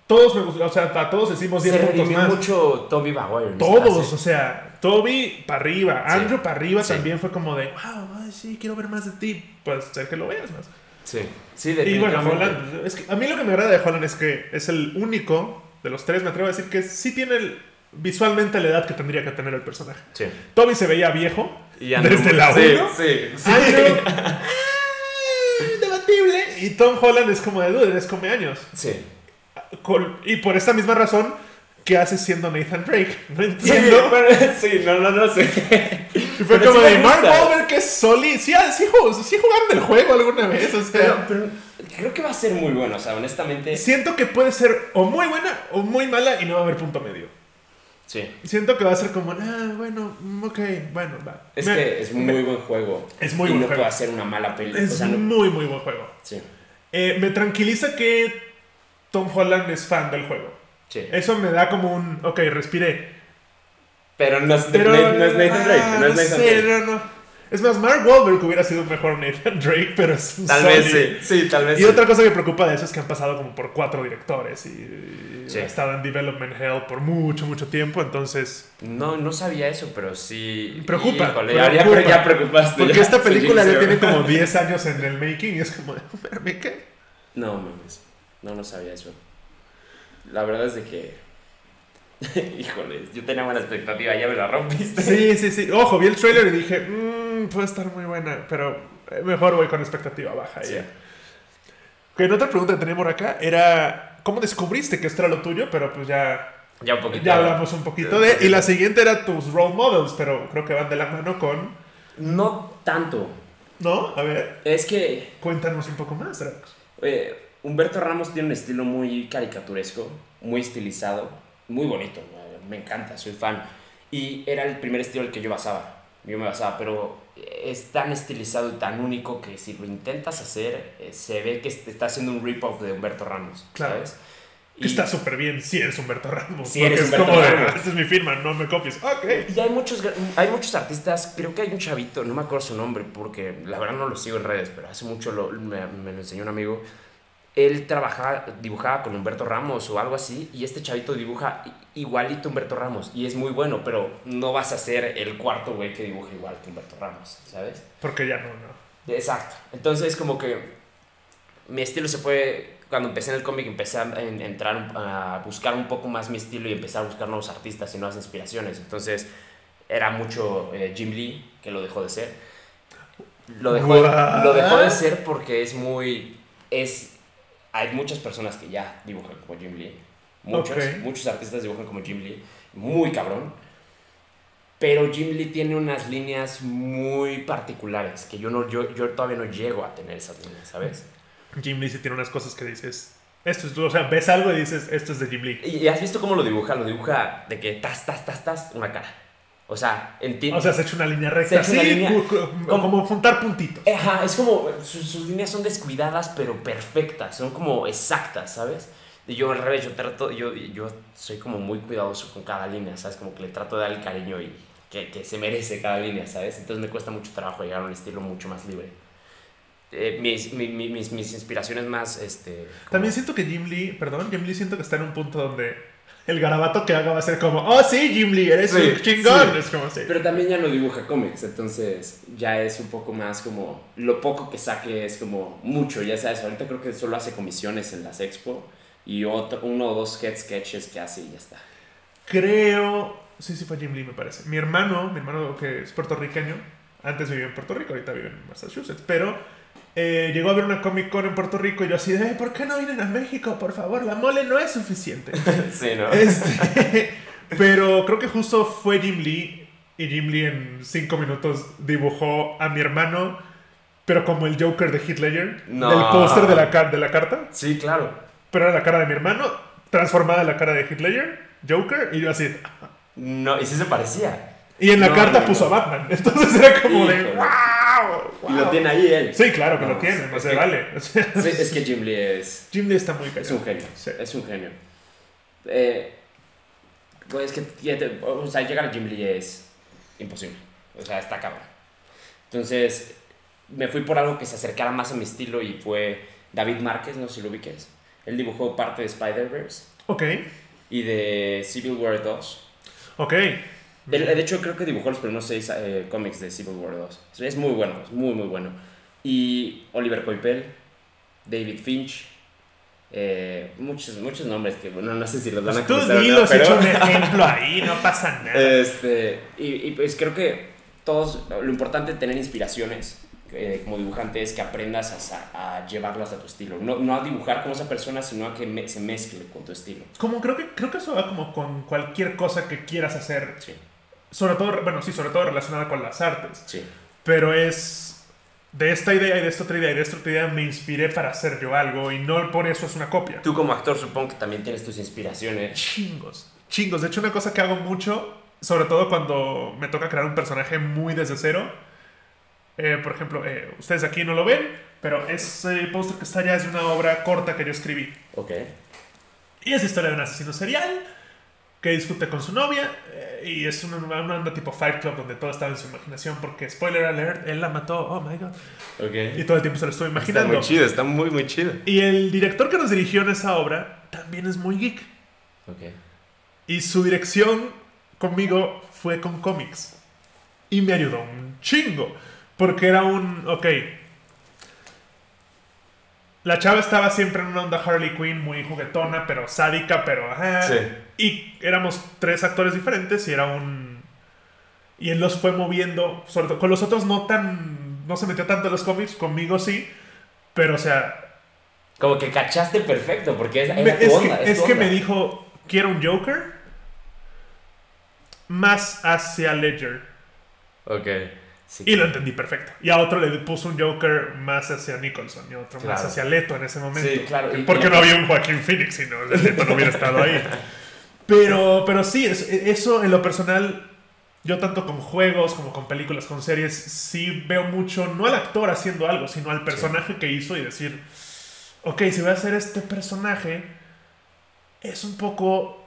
todos me gustó. O sea, a todos decimos 10 se puntos más. mucho Toby Maguire. Todos, frase. o sea, Toby para arriba, Sí. Andrew para arriba Sí. también fue como de, wow, ay, sí, quiero ver más de ti. Pues ser que lo veas más. Sí, sí, Y bueno. Holland, es que a mí lo que me agrada de Holland es que es el único de los tres, me atrevo a decir que sí tiene el- visualmente la edad que tendría que tener el personaje. Sí. Toby se veía viejo Y Andrew- desde la sí, 1. Sí, sí. Andrew, [laughs] debatible. Y Tom Holland es como de dude, eres come años. Sí. Y por esta misma razón, ¿qué hace siendo Nathan Drake? No entiendo. sí, no, no, no sé. Y fue Pero como de Mark. Wahlberg que es Soli. Sí, ah, sí, sí jugaron el juego alguna vez. O sea, Pero, pero creo que va a ser muy bueno, o sea, honestamente. siento que puede ser o muy buena o muy mala y no va a haber punto medio. Sí. Siento que va a ser como, ah, bueno, mm, ok, bueno, va. Es Me- que es muy buen juego. Es muy y buen no juego. puede hacer una mala película. Es o sea, no- muy, muy buen juego. Sí, Eh, me tranquiliza que Tom Holland es fan del juego. sí. Eso me da como un, ok, respiré. Pero no es, Pero, no es Nathan Drake. ah, no es Nathan Drake. Es más, Mark Wahlberg hubiera sido mejor Nathan Drake, pero es un Tal vez sí. Sí, tal vez Y sí. otra cosa que me preocupa de eso es que han pasado como por cuatro directores y Sí. ha estado en Development Hell por mucho, mucho tiempo, entonces... No, no sabía eso, pero sí. Preocupa, Híjole, ya, ya, preocupa. ya preocupaste. Porque ya. esta película ya tiene como [laughs] 10 años en el making y es como, espérame, ¿qué? No, mames. No, no sabía eso. La verdad es de que. [laughs] Híjole, yo tenía buena expectativa, ya me la rompiste. Sí, sí, sí. Ojo, vi el trailer y dije, mmm, puede estar muy buena, pero eh, mejor voy con expectativa baja. Sí. ya. Otra pregunta que tenemos acá era, ¿cómo descubriste que esto era lo tuyo? Pero pues ya, Ya un poquito. ya hablamos un poquito de... Y la siguiente era tus role models, pero creo que van de la mano con... No tanto. ¿No? A ver, Es que. cuéntanos un poco más, Drax. eh, Humberto Ramos tiene un estilo muy caricaturesco, muy estilizado, muy bonito. Me encanta, soy fan. Y era el primer estilo al que yo basaba. Yo me basaba, pero es tan estilizado y tan único que si lo intentas hacer, eh, se ve que est- está haciendo un rip-off de Humberto Ramos. Claro. ¿sabes? Que está súper bien si eres Humberto Ramos. Si eres es Humberto como de, Ramos. esta es mi firma, no me copies. Ok. Y hay muchos, hay muchos artistas, creo que hay un chavito, no me acuerdo su nombre porque la verdad no lo sigo en redes, pero hace mucho lo- me, me lo enseñó un amigo. Él trabajaba, dibujaba con Humberto Ramos o algo así, y este chavito dibuja igualito a Humberto Ramos, y es muy bueno, pero no vas a ser el cuarto güey que dibuja igual que Humberto Ramos, ¿sabes? Porque ya no, no. Exacto. Entonces, como que mi estilo se fue. Cuando empecé en el cómic, empecé a en- entrar a buscar un poco más mi estilo y empecé a buscar nuevos artistas y nuevas inspiraciones. Entonces, era mucho eh, Jim Lee, que lo dejó de ser. Lo dejó, What? lo dejó de ser porque es muy. Es, hay muchas personas que ya dibujan como Jim Lee. Muchos, muchos artistas dibujan como Jim Lee. Muy cabrón. Pero Jim Lee tiene unas líneas muy particulares que yo, no, yo, yo todavía no llego a tener esas líneas, ¿sabes? Jim Lee sí tiene unas cosas que dices. Esto es, o sea, ves algo y dices, esto es de Jim Lee. ¿Y has visto cómo lo dibuja? Lo dibuja de que tas, tas, tas, tas, una cara. O sea, entiendo. O sea, se ha hecho una línea Se recta. ha hecho una sí, línea- cu- cu- como- como juntar puntitos. Ajá, es como, sus, sus líneas son descuidadas pero perfectas, son como exactas, ¿sabes? Y yo al revés, yo trato, yo, yo soy como muy cuidadoso con cada línea, ¿sabes? Como que le trato de dar el cariño y que, que se merece cada línea, ¿sabes? Entonces me cuesta mucho trabajo llegar a un estilo mucho más libre. Eh, mis, mi- mi- mis, mis inspiraciones más, este... como- También siento que Jim Lee, perdón, Jim Lee siento que está en un punto donde el garabato que haga va a ser como, oh sí, Jim Lee, eres Sí, un chingón. sí. Es como, sí. Pero también ya no dibuja cómics, entonces ya es un poco más como. Lo poco que saque es como mucho, ya sabes. Ahorita creo que solo hace comisiones en las expo y otro, uno o dos head sketches que hace y ya está. Creo, sí, sí fue Jim Lee, me parece. Mi hermano, mi hermano que es puertorriqueño, antes vivía en Puerto Rico, ahorita vive en Massachusetts, pero eh, llegó a ver una Comic Con en Puerto Rico y yo así de, "Eh, ¿por qué no vienen a México? Por favor, la mole no es suficiente. [laughs] sí, ¿no? Este, [laughs] pero creo que justo fue Jim Lee y Jim Lee en cinco minutos dibujó a mi hermano, pero como el Joker de Ledger, No. del póster de, la car- de la carta, Sí, claro. pero era la cara de mi hermano, transformada en la cara de Ledger, Joker, y yo así. No, y sí se parecía. Y en la No, carta no, puso a Batman, [laughs] entonces era como de Híjole. ¡Wow! Y lo tiene ahí él. Sí, claro que No, lo tiene, no es se que- vale. [laughs] Es que Jim Lee es. Jim Lee está muy Es cañón. un genio. Sí. Es un genio. Eh, pues es que o sea, llegar a Jim Lee es imposible. O sea, está cabrón. Entonces, me fui por algo que se acercara más a mi estilo y fue David Márquez, no sé si lo ubiques. Él dibujó parte de Spider-Verse Ok, y de Civil War 2. ok. Él, de hecho, creo que dibujó los primeros seis eh, cómics de Civil War 2. Es muy bueno, es muy, muy bueno. Y Oliver Coipel, David Finch, eh, muchos, muchos nombres que, bueno, no sé si los van a Pues tú conocer o no, dilos, pero- hecho un ejemplo ahí, no pasa nada. Este, y, y pues creo que todos, lo importante de tener inspiraciones eh, como dibujante es que aprendas a, a llevarlas a tu estilo. No, no a dibujar como esa persona, sino a que me- se mezcle con tu estilo. Como creo que, creo que eso va como con cualquier cosa que quieras hacer. Sí, Sobre todo, bueno, sí, sobre todo relacionada con las artes. sí. Pero es de esta idea y de esta otra idea y de esta otra idea me inspiré para hacer yo algo y no por eso es una copia. Tú como actor supongo que también tienes tus inspiraciones. Chingos. Chingos. De hecho, una cosa que hago mucho, sobre todo cuando me toca crear un personaje muy desde cero. eh, por ejemplo, eh, ustedes aquí no lo ven, pero ese póster que está allá es de una obra corta que yo escribí. Ok. Y es la historia de un asesino serial que discute con su novia. eh, y es una, una onda tipo Fight Club donde todo estaba en su imaginación. Porque, spoiler alert, él la mató. Oh my god. Y todo el tiempo se lo estuve Está imaginando. muy chido, está muy, muy chido. Y el director que nos dirigió en esa obra también es muy geek. Ok. Y su dirección conmigo fue con cómics. Y me ayudó un chingo. Porque era un. Ok. La chava estaba siempre en una onda Harley Quinn muy juguetona, pero sádica, pero ajá. Sí. Y éramos tres actores diferentes y era un. Y él los fue moviendo. Sobre todo, con los otros no tan. No se metió tanto en los cómics, conmigo sí. Pero o sea, Como que cachaste perfecto, porque es, Me- tu es onda. que, es tu que onda. me dijo, quiero un Joker más hacia Ledger. Ok. Sí. Y lo entendí perfecto. Y a otro le puso un Joker más hacia Nicholson y otro más hacia Leto en ese momento. Sí, claro. Porque y- no había un Joaquín Phoenix, si no, Leto no hubiera estado ahí. [laughs] Pero, pero sí, es- eso en lo personal, yo tanto con juegos como con películas, con series, sí veo mucho, no al actor haciendo algo, sino al personaje que hizo y decir, ok, si voy a hacer este personaje, es un poco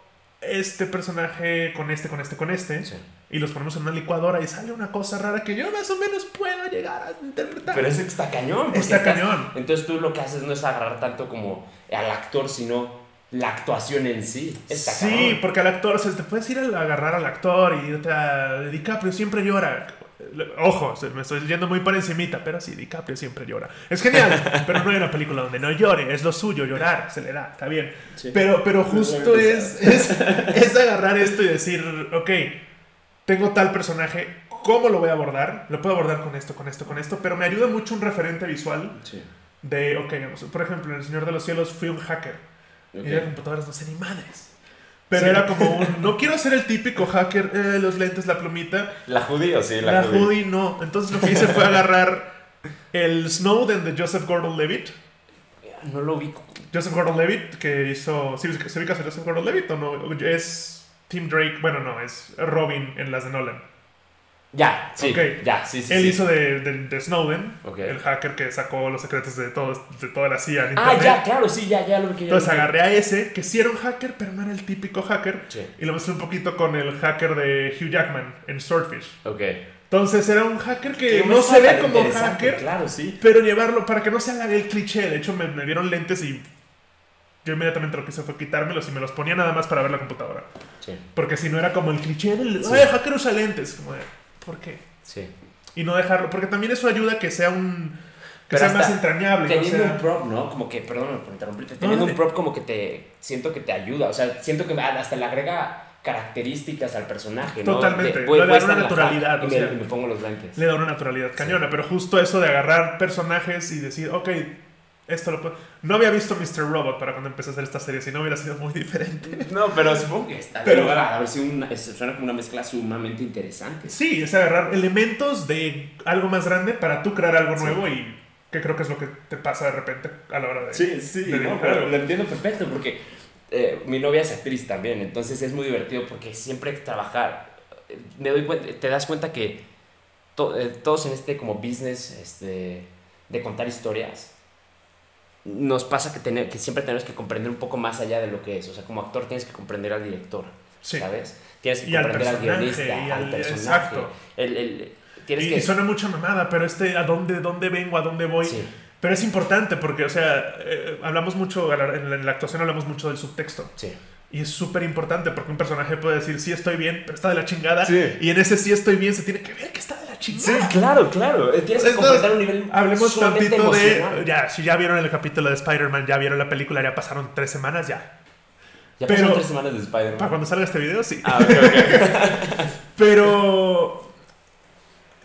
este personaje con este, con este, con este, Sí. y los ponemos en una licuadora y sale una cosa rara que yo más o menos puedo llegar a interpretar. Pero es está cañón. Está estás- cañón. Entonces tú lo que haces no es agarrar tanto como al actor, sino la actuación en sí. Está sí, cabrón. porque al actor, o sea, te puedes ir a agarrar al actor y irte a DiCaprio siempre llora. Ojo, me estoy yendo muy por encimita, pero sí, DiCaprio siempre llora. Es genial, [laughs] pero no hay una película donde no llore, es lo suyo, llorar, se le da, está bien. Sí. Pero, pero justo es, es, es agarrar esto y decir, ok, tengo tal personaje, ¿cómo lo voy a abordar? Lo puedo abordar con esto, con esto, con esto, pero me ayuda mucho un referente visual Sí. de, ok, por ejemplo, en El Señor de los Cielos fui un hacker. Ok. Y de computadoras no sé ni madres. Pero Sí. era como un, no quiero ser el típico hacker, eh, los lentes, la plumita. La judía, sí, La, la, hoodie no. Entonces lo que hice fue agarrar el Snowden de Joseph Gordon-Levitt. No lo vi. Joseph Gordon-Levitt que hizo... ¿Sí se ubica a Joseph Gordon-Levitt o no? Es Tim Drake, bueno no, es Robin en las de Nolan. Ya, sí. Ya, sí, sí. Él sí. hizo de, de- de Snowden, Ok. el hacker que sacó los secretos de, todo, de toda la CIA en Ah, internet. ya, claro, sí, ya, ya lo que Entonces agarré a ese, que sí era un hacker, pero no era el típico hacker. Sí. Y lo mezclé un poquito con el hacker de Hugh Jackman en Swordfish. Ok. Entonces era un hacker que no se ve como hacker, Claro, sí. pero llevarlo para que no se haga el cliché. De hecho, me, me dieron lentes y yo inmediatamente lo que hice fue quitármelos y me los ponía nada más para ver la computadora. Sí, Porque si no era como el cliché del, Sí. hacker usa lentes. Como de, ¿por qué? sí. Y no dejarlo, porque también eso ayuda a que sea un... Que Pero sea más entrañable. Teniendo sea- un prop, ¿no? Como que, perdóname por interrumpirte, teniendo No, un prop como que te, siento que te ayuda, o sea, siento que hasta le agrega características al personaje, ¿no? Totalmente, De- voy- le da una naturalidad, o me, sea. y me pongo los lentes. le da una naturalidad cañona, pero justo eso de agarrar personajes y decir, ok, esto lo puedo... No había visto Mr. Robot para cuando empecé a hacer esta serie, si no hubiera sido muy diferente. No, pero [laughs] supongo que está Pero- a ver si una, suena como una mezcla sumamente interesante. Sí, es agarrar elementos de algo más grande para tú crear algo Sí. nuevo y que creo que es lo que te pasa de repente a la hora de... Sí, sí, de no, pero lo entiendo perfecto porque eh, mi novia es actriz también, entonces es muy divertido porque siempre trabajar, eh, me doy cuenta, te das cuenta que to- eh, todos en este como business este, de contar historias, nos pasa que, tener, que siempre tenemos que comprender un poco más allá de lo que es, o sea, como actor tienes que comprender al director, Sí. ¿sabes? Tienes que Y al comprender al, personaje, guionista, y al, al- personaje, exacto. el, el- tienes Y, que... y suena mucha mamada, pero este, ¿a dónde, dónde vengo? ¿A dónde voy? Sí. Pero es importante porque, o sea, eh, hablamos mucho, en la, en la actuación hablamos mucho del subtexto. Sí. Y es súper importante porque un personaje puede decir, sí estoy bien, pero está de la chingada. Sí. Y en ese sí estoy bien se tiene que ver que está de la chingada. claro, claro. Tienes que comprender un nivel Hablemos tantito de... emocional. Ya, si ya vieron el capítulo de Spider-Man, ya vieron la película, ya pasaron tres semanas, ya. Ya Pero- pasaron tres semanas de Spider-Man. Para cuando salga este video, sí. Ah, ok, ok. [laughs] Pero...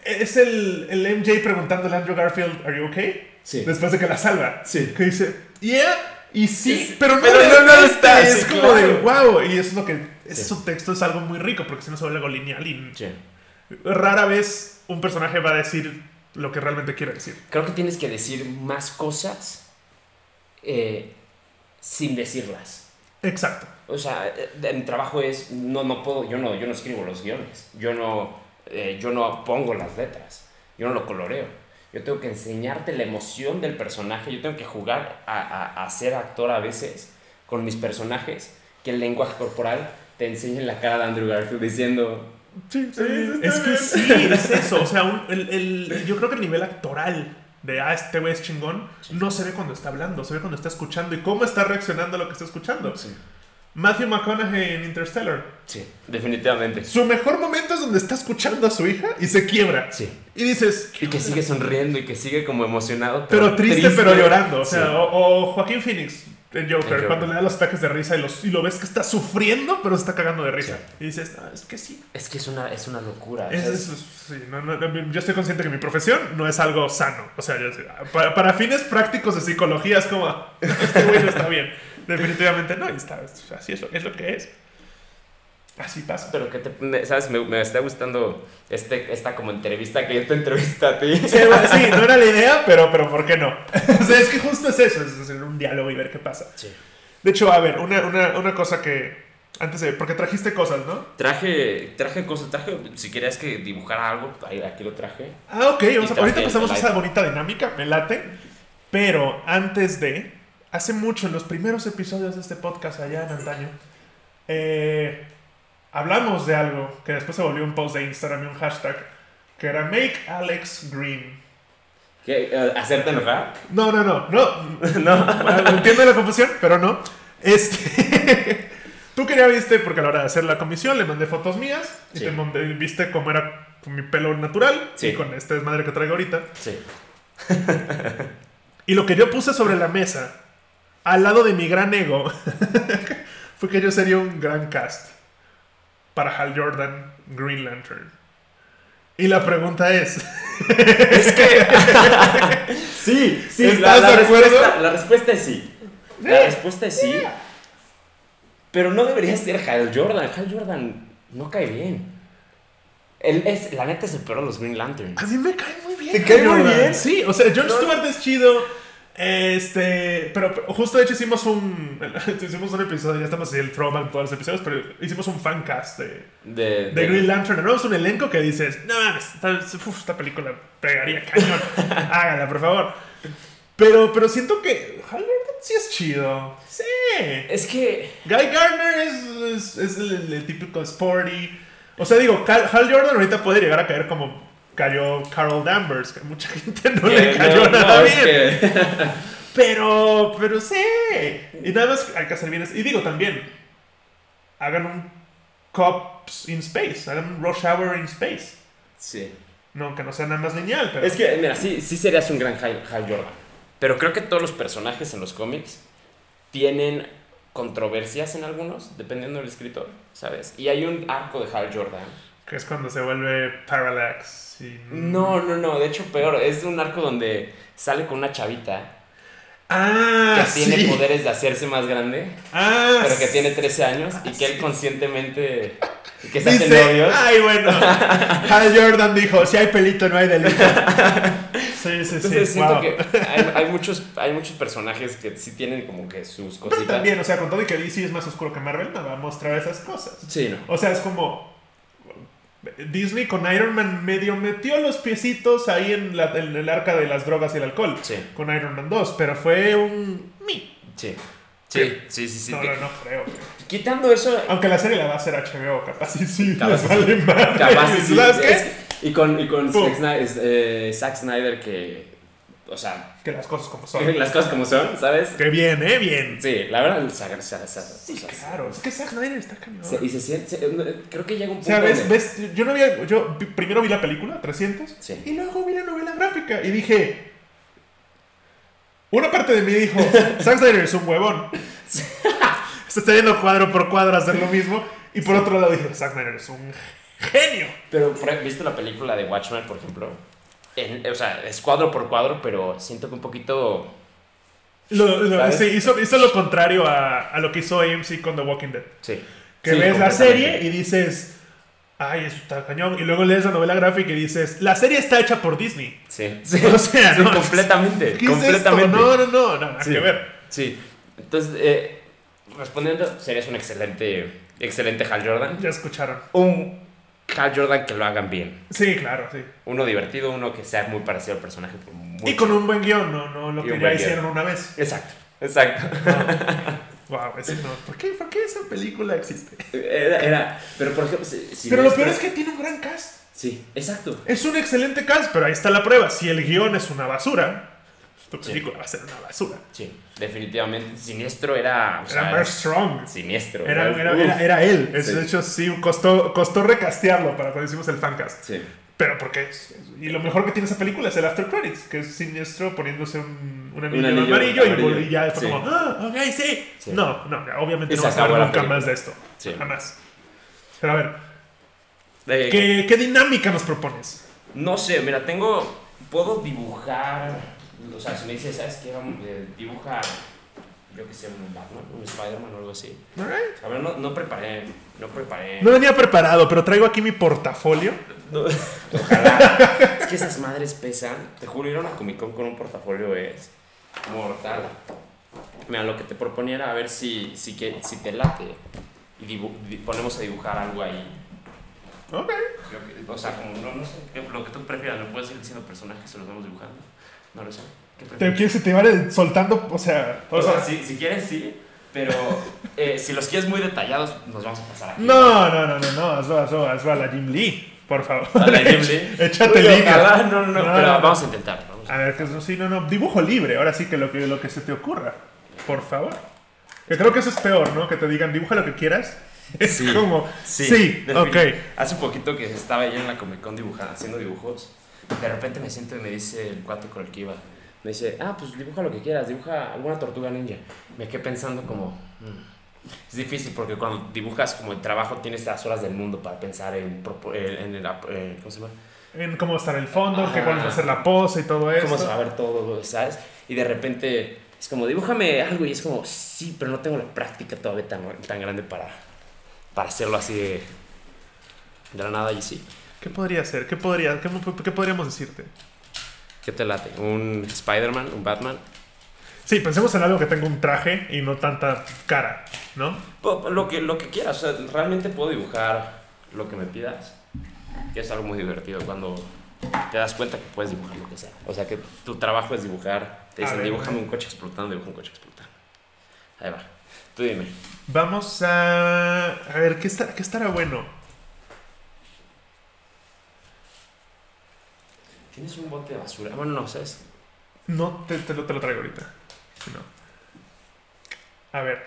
Es el, el MJ preguntándole a Andrew Garfield, ¿Are you okay? Sí. Después de que la salva. Sí. Que dice, yeah, y sí, Sí, pero no, pero no, no lo realmente, está, Es sí, como de, wow. Y eso es lo que. Ese Sí. subtexto es algo muy rico porque si no se vuelve algo lineal y Sí. rara vez un personaje va a decir lo que realmente quiere decir. Creo que tienes que decir más cosas eh, sin decirlas. Exacto. O sea, eh, mi trabajo es, no, no puedo, yo no, yo no escribo los guiones, yo no, eh, yo no pongo las letras, yo no lo coloreo. Yo tengo que enseñarte la emoción del personaje, yo tengo que jugar a, a- a ser actor a veces con mis personajes, que el lenguaje corporal te enseñe la cara de Andrew Garfield diciendo, Sí, sí, es que sí, es eso. O sea, un- el, el- yo creo que el nivel actoral de, ah, este güey es chingón, no se ve cuando está hablando, se ve cuando está escuchando y cómo está reaccionando a lo que está escuchando. sí, Matthew McConaughey en Interstellar. sí definitivamente. Su mejor momento es donde está escuchando a su hija y se quiebra. Sí. Y dices, Y que sigue sonriendo y que sigue como emocionado. pero triste, pero llorando. O Sí. sea, o, o Joaquín Phoenix en Joker, Joker. cuando le da los ataques de risa y, los, y lo ves que está sufriendo, pero se está cagando de risa. Y dices, "Ah, es que sí. Es que es una, es una locura. Es- es- sí, no, no, yo estoy consciente que mi profesión no es algo sano. O sea, yo para, para fines prácticos de psicología es como, "Ah, este güey no está bien. [laughs] Definitivamente no, y está, así es lo, es lo que es. Así pasa. Pero que te, ¿sabes? Me, me está gustando este, esta como entrevista que yo te entrevista a ti. Sí, bueno, sí, no era la idea, pero, pero ¿por qué no? [laughs] o sea, es que justo es eso, es hacer un diálogo y ver qué pasa. Sí. De hecho, a ver, una, una, una cosa que, antes de, porque trajiste cosas, ¿no? Traje, traje cosas, traje, si querías que dibujara algo, ahí, aquí lo traje. Ah, ok, vamos a- ahorita pasamos a esa bonita dinámica, me late. Pero antes de, hace mucho, en los primeros episodios de este podcast allá en antaño, eh, hablamos de algo que después se volvió un post de Instagram y un hashtag, que era Make Alex Green. ¿Qué? Eh, ¿Hacerte enojar? No, no, no, no. [laughs] No. Entiendo la confusión, pero no. Este. [laughs] Tú quería viste, porque a la hora de hacer la comisión le mandé fotos mías y te mandé- viste cómo era con mi pelo natural Sí. y con este desmadre que traigo ahorita. Sí. [laughs] Y lo que yo puse sobre la mesa, al lado de mi gran ego, [laughs] fue que yo sería un gran cast para Hal Jordan Green Lantern. Y la pregunta es, [laughs] Es que. [laughs] sí, sí. ¿Estás la, la de acuerdo? Respuesta, la respuesta es sí. La respuesta es sí. Pero no debería ser Hal Jordan. Hal Jordan no cae bien. Él es, la neta es el peor de los Green Lanterns. a mí me cae muy bien. ¿Te cae muy bien? Sí, o sea, John No. Stewart es chido. Este, pero justo de hecho hicimos un [laughs] hicimos un episodio, ya estamos en el throwback de todos los episodios, pero hicimos un fancast de, De, de Green Lantern. Armamos un elenco que dices, no mames, esta, película pegaría cañón. [laughs] Hágala, por favor. Pero, pero siento que Hal Jordan sí es chido. Sí. Es que. Guy Gardner es, es, es el, el típico sporty. O sea, digo, Hal Jordan ahorita puede llegar a caer como cayó Carol Danvers, que a mucha [laughs] gente no le cayó no, nada no, bien. que- [laughs] Pero, pero sí. Y nada más hay que hacer bien. Y digo también, hagan un Cops in Space, hagan un Rush Hour in Space. Sí. No, que no sea nada más lineal, pero. Es que, mira, sí, sí serías un gran Hal Jordan. Pero creo que todos los personajes en los cómics tienen controversias en algunos, dependiendo del escritor, ¿sabes? Y hay un arco de Hal Jordan. Que es cuando se vuelve Parallax. Y... No, no, no, de hecho peor, es un arco donde sale con una chavita Ah, que tiene sí. poderes de hacerse más grande, Ah, pero que sí. tiene 13 años y que él conscientemente... que se Dice, novios. ay, bueno. Hal [laughs] Jordan dijo, si hay pelito no hay delito. Sí, sí, sí. Entonces siento wow. que hay, hay muchos, hay muchos personajes que sí tienen como que sus Pero cositas. también, o sea, con todo y que DC es más oscuro que Marvel, me va a mostrar esas cosas. Sí, ¿no? O sea, es como. Disney con Iron Man medio metió los piecitos ahí en, la- en el arca de las drogas y el alcohol. Sí. Con Iron Man 2, pero fue un. mi. Sí. Sí, sí, sí, sí. no, no, no creo. Quitando eso, Aunque la serie la va a hacer HBO, capaz y sí. Capaz vale madre. capaz y sí, ¿Sabes qué? es- y con, y con. Zack Snyder, eh, Zack Snyder que, o sea, Que las cosas como son. [laughs] las cosas como son, ¿sabes? Que bien, ¿eh? Bien. Sí, la verdad, o sea, o sea, o sea, Sí, o sea, claro. Es que Zack Snyder está cañón. se- y se siente, creo que llega un O punto sea, ves, donde- ves, yo no había, yo primero vi la película, 300, Sí. y luego vi la novela gráfica y dije, una parte de mí dijo, [laughs] Zack Snyder es un huevón. [laughs] Se está yendo cuadro por cuadro a hacer lo mismo, y por otro lado dije, Zack Snyder es un genio. Pero, ¿viste la película de Watchmen, por ejemplo? En- o sea, es cuadro por cuadro, pero siento que un poquito... Lo- lo- sí, hizo, hizo lo contrario a, a lo que hizo AMC con The Walking Dead. Sí. Que Sí, ves la completamente. serie y dices, ay, eso está cañón, y luego lees la novela gráfica y dices, la serie está hecha por Disney. Sí. [laughs] O sea, Sí, no, completamente. ¿Qué es esto? completamente. No, no, no, nada Sí. que ver. Sí. Entonces, eh, respondiendo, serías un excelente, excelente Hal Jordan. Ya escucharon. Un Hal Jordan que lo hagan bien. Sí, claro, sí. Uno divertido, uno que sea muy parecido al personaje. por mucho. Y con un buen guion, no, no lo que un ya hicieron guion. una vez. Exacto, exacto. [laughs] Wow, ese no. ¿Por qué, ¿Por qué esa película existe? Era, era- pero por ejemplo, si, pero lo peor es que tiene un gran cast. Sí, exacto. Es un excelente cast, pero ahí está la prueba. Si el guion es una basura, tu Sí. película va a ser una basura. Sí, definitivamente. Siniestro era. o Era Mark Strong. Siniestro. Era, era, era, era él. Sí. De hecho, sí, costó, costó recastearlo para cuando hicimos el fancast. Sí. Pero porque. Y lo mejor que tiene esa película es el After Credits, que es siniestro poniéndose un, un anillo, anillo amarillo, amarillo, y ya fue sí. como, ah, ok, sí. No, no, obviamente Y no vas a la nunca más de esto. Jamás. Pero a ver, Eh, ¿qué, qué dinámica nos propones? No sé, mira, tengo. Puedo dibujar. O sea, si me dices, ¿sabes qué? Vamos, eh, dibuja. Yo que sé, un Batman, un Spider-Man o algo así. A ver, no, no preparé. No preparé. No venía preparado, pero traigo aquí mi portafolio. No, [laughs] ojalá. es que esas madres pesan. Te juro, ir a una Comic Con con un portafolio es mortal. Mira, lo que te proponía era a ver si, si, que, si te late. Y dibu- di- ponemos a dibujar algo ahí. Ok. Que- o sea, como, no, no sé, lo que tú prefieras. ¿Me puedes ir diciendo personajes o los vamos dibujando? No lo sé. ¿Qué ¿Te quieres que te vaya soltando? O sea, O sea, si, si quieres, sí. Pero eh, si los quieres muy detallados, nos vamos a pasar aquí. No, no, no, no, no, hazlo, hazlo, hazlo a la Jim Lee, por favor. A la Jim Lee. [laughs] Échate ojalá, no, no, no, No, pero no, vamos a intentar. vamos a- A ver, que eso sí, no, no, dibujo libre, ahora sí que lo que, lo que se te ocurra, por favor. Que creo que eso es peor, ¿no? Que te digan, dibuja lo que quieras. [laughs] Es Sí, como, Sí, sí, ok. Hace poquito que estaba yo en la Comic Con dibujando, haciendo dibujos. De repente me siento y me dice el cuate con el que iba. Me dice, ah, pues dibuja lo que quieras, dibuja alguna tortuga ninja. Me quedé pensando como, "Mm". es difícil porque cuando dibujas como el trabajo tienes las horas del mundo para pensar en, en, el, eh, ¿cómo se llama? En cómo estar el fondo, Ajá. que cuál va a ser la pose y todo eso. cómo se va a ver todo, ¿sabes? Y de repente es como, dibújame algo y es como, sí, pero no tengo la práctica todavía tan, tan grande para, para hacerlo así de, de la nada y sí. ¿Qué podría ser? ¿Qué, podría, qué, qué podríamos decirte? ¿Qué te late? ¿Un Spider-Man? ¿Un Batman? Sí, pensemos en algo que tenga un traje y no tanta cara, ¿no? Po- Lo que, lo que quieras, o sea, realmente puedo dibujar lo que me pidas. Que es algo muy divertido cuando te das cuenta que puedes dibujar lo que sea. O sea, que tu trabajo es dibujar. Te dicen, güey. un coche explotando, dibuja un coche explotando. Ahí va. Tú dime. Vamos a... A ver, ¿qué, está, qué estará bueno? ¿Tienes un bote de basura? Bueno, no, ¿sabes? No, te, te lo, te lo traigo ahorita. si no. A ver.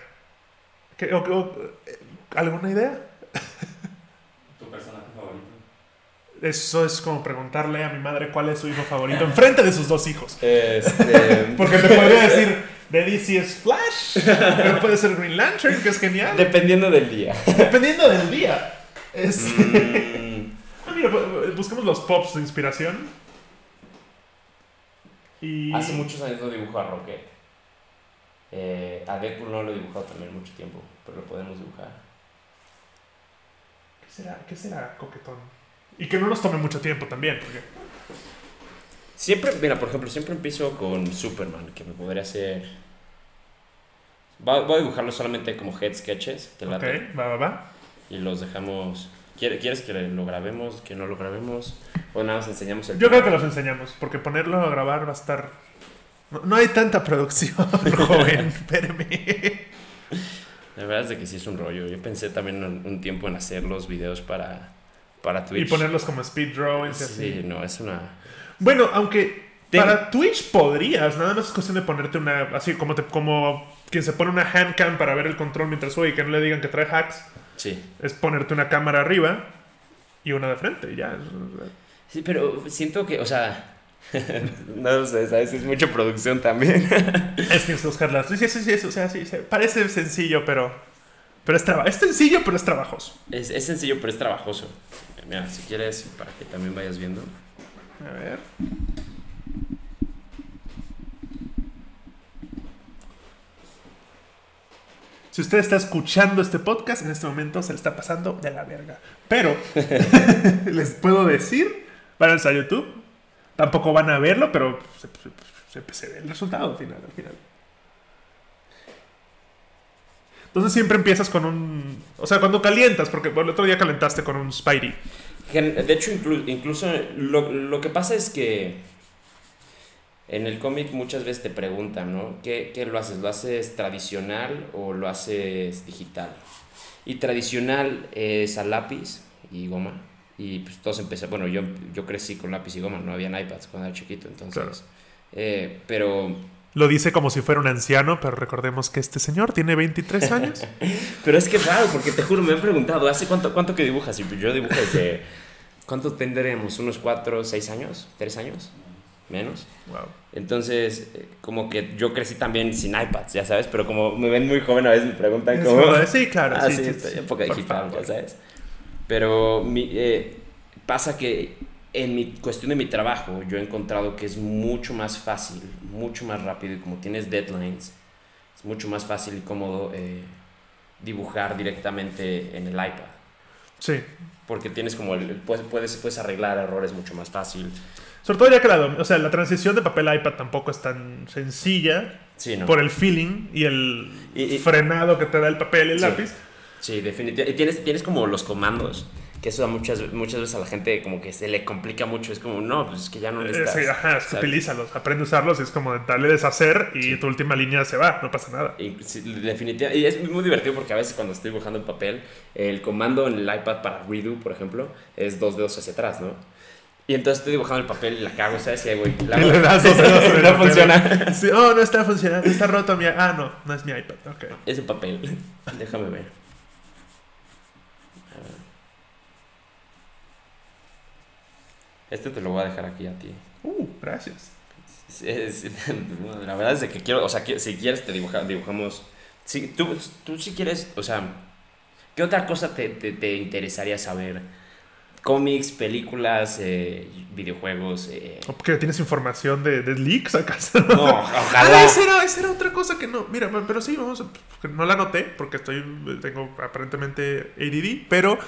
¿qué- o- o- eh, ¿Alguna idea? [laughs] ¿Tu personaje favorito? Eso es como preguntarle a mi madre cuál es su hijo favorito enfrente de sus dos hijos. Este, [laughs] Porque te podría decir, de DC es Flash, pero puede ser Green Lantern, que es genial. dependiendo del día. Dependiendo del día. Es- Mm, [laughs] Ah, mira, bu- busquemos los pops de inspiración. Y... hace muchos años no dibujo a Rocket. Eh, a Deadpool no lo he dibujado también mucho tiempo, pero lo podemos dibujar. ¿Qué será? ¿Qué será coquetón? Y que no nos tome mucho tiempo también, porque... Siempre, mira, por ejemplo, siempre empiezo con Superman, que me podría hacer. Voy a dibujarlo solamente como head sketches, te late, Ok, va, va, va. y los dejamos. ¿Quiere- ¿Quieres que lo grabemos? ¿Que no lo grabemos? O nada más enseñamos el. Yo creo que los enseñamos, porque ponerlo a grabar va a estar... No, no hay tanta producción, [laughs] joven, espérame. La verdad es de que sí es un rollo. Yo pensé también un, tiempo en hacer los videos para, para Twitch. Y ponerlos como speed drawings así. Sí, no, es una. Bueno, aunque Ten- para Twitch podrías, nada más es cuestión de ponerte una, así como, te, como quien se pone una handcam para ver el control mientras juega y que no le digan que trae hacks, Sí. es ponerte una cámara arriba y una de frente y ya. Sí, pero siento que, o sea. [laughs] no sé, ¿sabes? Es mucha producción también. [laughs] Es que es buscarlas. Sí, sí, sí, sí, o sea, sí, sí, parece sencillo, pero, pero es, traba- es sencillo, pero es trabajoso. es, es sencillo, pero es trabajoso. Mira, si quieres, para que también vayas viendo. A ver. Si usted está escuchando este podcast, en este momento se le está pasando de la verga. Pero [laughs] [laughs] les puedo decir, váyanse a YouTube. Tampoco van a verlo, pero se, se- se ve el resultado al final, al final. Entonces siempre empiezas con un... O sea, cuando calientas, porque bueno, el otro día calentaste con un Spidey. De hecho, inclu- incluso lo, lo que pasa es que en el cómic muchas veces te preguntan, ¿no? ¿Qué, qué lo haces? ¿Lo haces tradicional o lo haces digital? Y tradicional es a lápiz y goma. Y pues todos empezaron, bueno, yo, yo crecí con lápiz y goma, no habían iPads cuando era chiquito, entonces... Claro. eh, pero, Lo dice como si fuera un anciano, pero recordemos que este señor tiene 23 años. [laughs] pero es que es raro, porque te juro, me han preguntado, ¿hace cuánto, cuánto que dibujas? Y yo dibujo desde... ¿Cuánto tendremos? ¿Unos 4, 6 años? ¿3 años? ¿Menos? Wow. Entonces, eh, como que yo crecí también sin iPads, ya sabes, pero como me ven muy joven a veces me preguntan Es cómo... sí, claro. [laughs] Ah, sí, sí, sí, sí, época digital, ya sabes. Pero mi- eh, pasa que en mi cuestión de mi trabajo yo he encontrado que es mucho más fácil, mucho más rápido y como tienes deadlines, es mucho más fácil y cómodo eh, dibujar directamente en el iPad. Sí. Porque tienes como el, puedes, puedes, puedes arreglar errores mucho más fácil. Sobre todo ya que la, o sea, la transición de papel a iPad tampoco es tan sencilla Sí, ¿no? por el feeling y el Y- y- frenado que te da el papel y el Sí. lápiz. Sí, definitivamente. Y tienes, tienes como los comandos, que eso a muchas, muchas veces a la gente como que se le complica mucho. Es como, no, pues es que ya no Eh, necesitas. sí, ajá, es que utilízalos, aprende a usarlos y es como darle deshacer y tu última línea se va, no pasa nada. Y, sí, definitivamente. Y es muy divertido porque a veces cuando estoy dibujando en papel, el comando en el iPad para redo, por ejemplo, es dos dedos hacia atrás, ¿no? Y entonces estoy dibujando el papel y la cago, ¿sabes? Y voy. La [laughs] le das dos [laughs] dedos el no funciona. [laughs] Sí, oh, no está funcionando, está roto mi... Ah, no, no es mi iPad, ok. Ese papel. Déjame ver. Este te lo voy a dejar aquí a ti. Uh, gracias. Es- es- la verdad es de que quiero, o sea, que si quieres te dibuja- dibujamos. Si, tú, tú si quieres, o sea, ¿qué otra cosa te, te, te interesaría saber? Cómics, películas, eh, videojuegos. eh, ¿O porque tienes información de, de leaks acaso? No, [laughs] Ah, ojalá. esa era, esa era otra cosa que no. Mira, pero sí, vamos a- No la noté porque estoy. Tengo aparentemente ADD, pero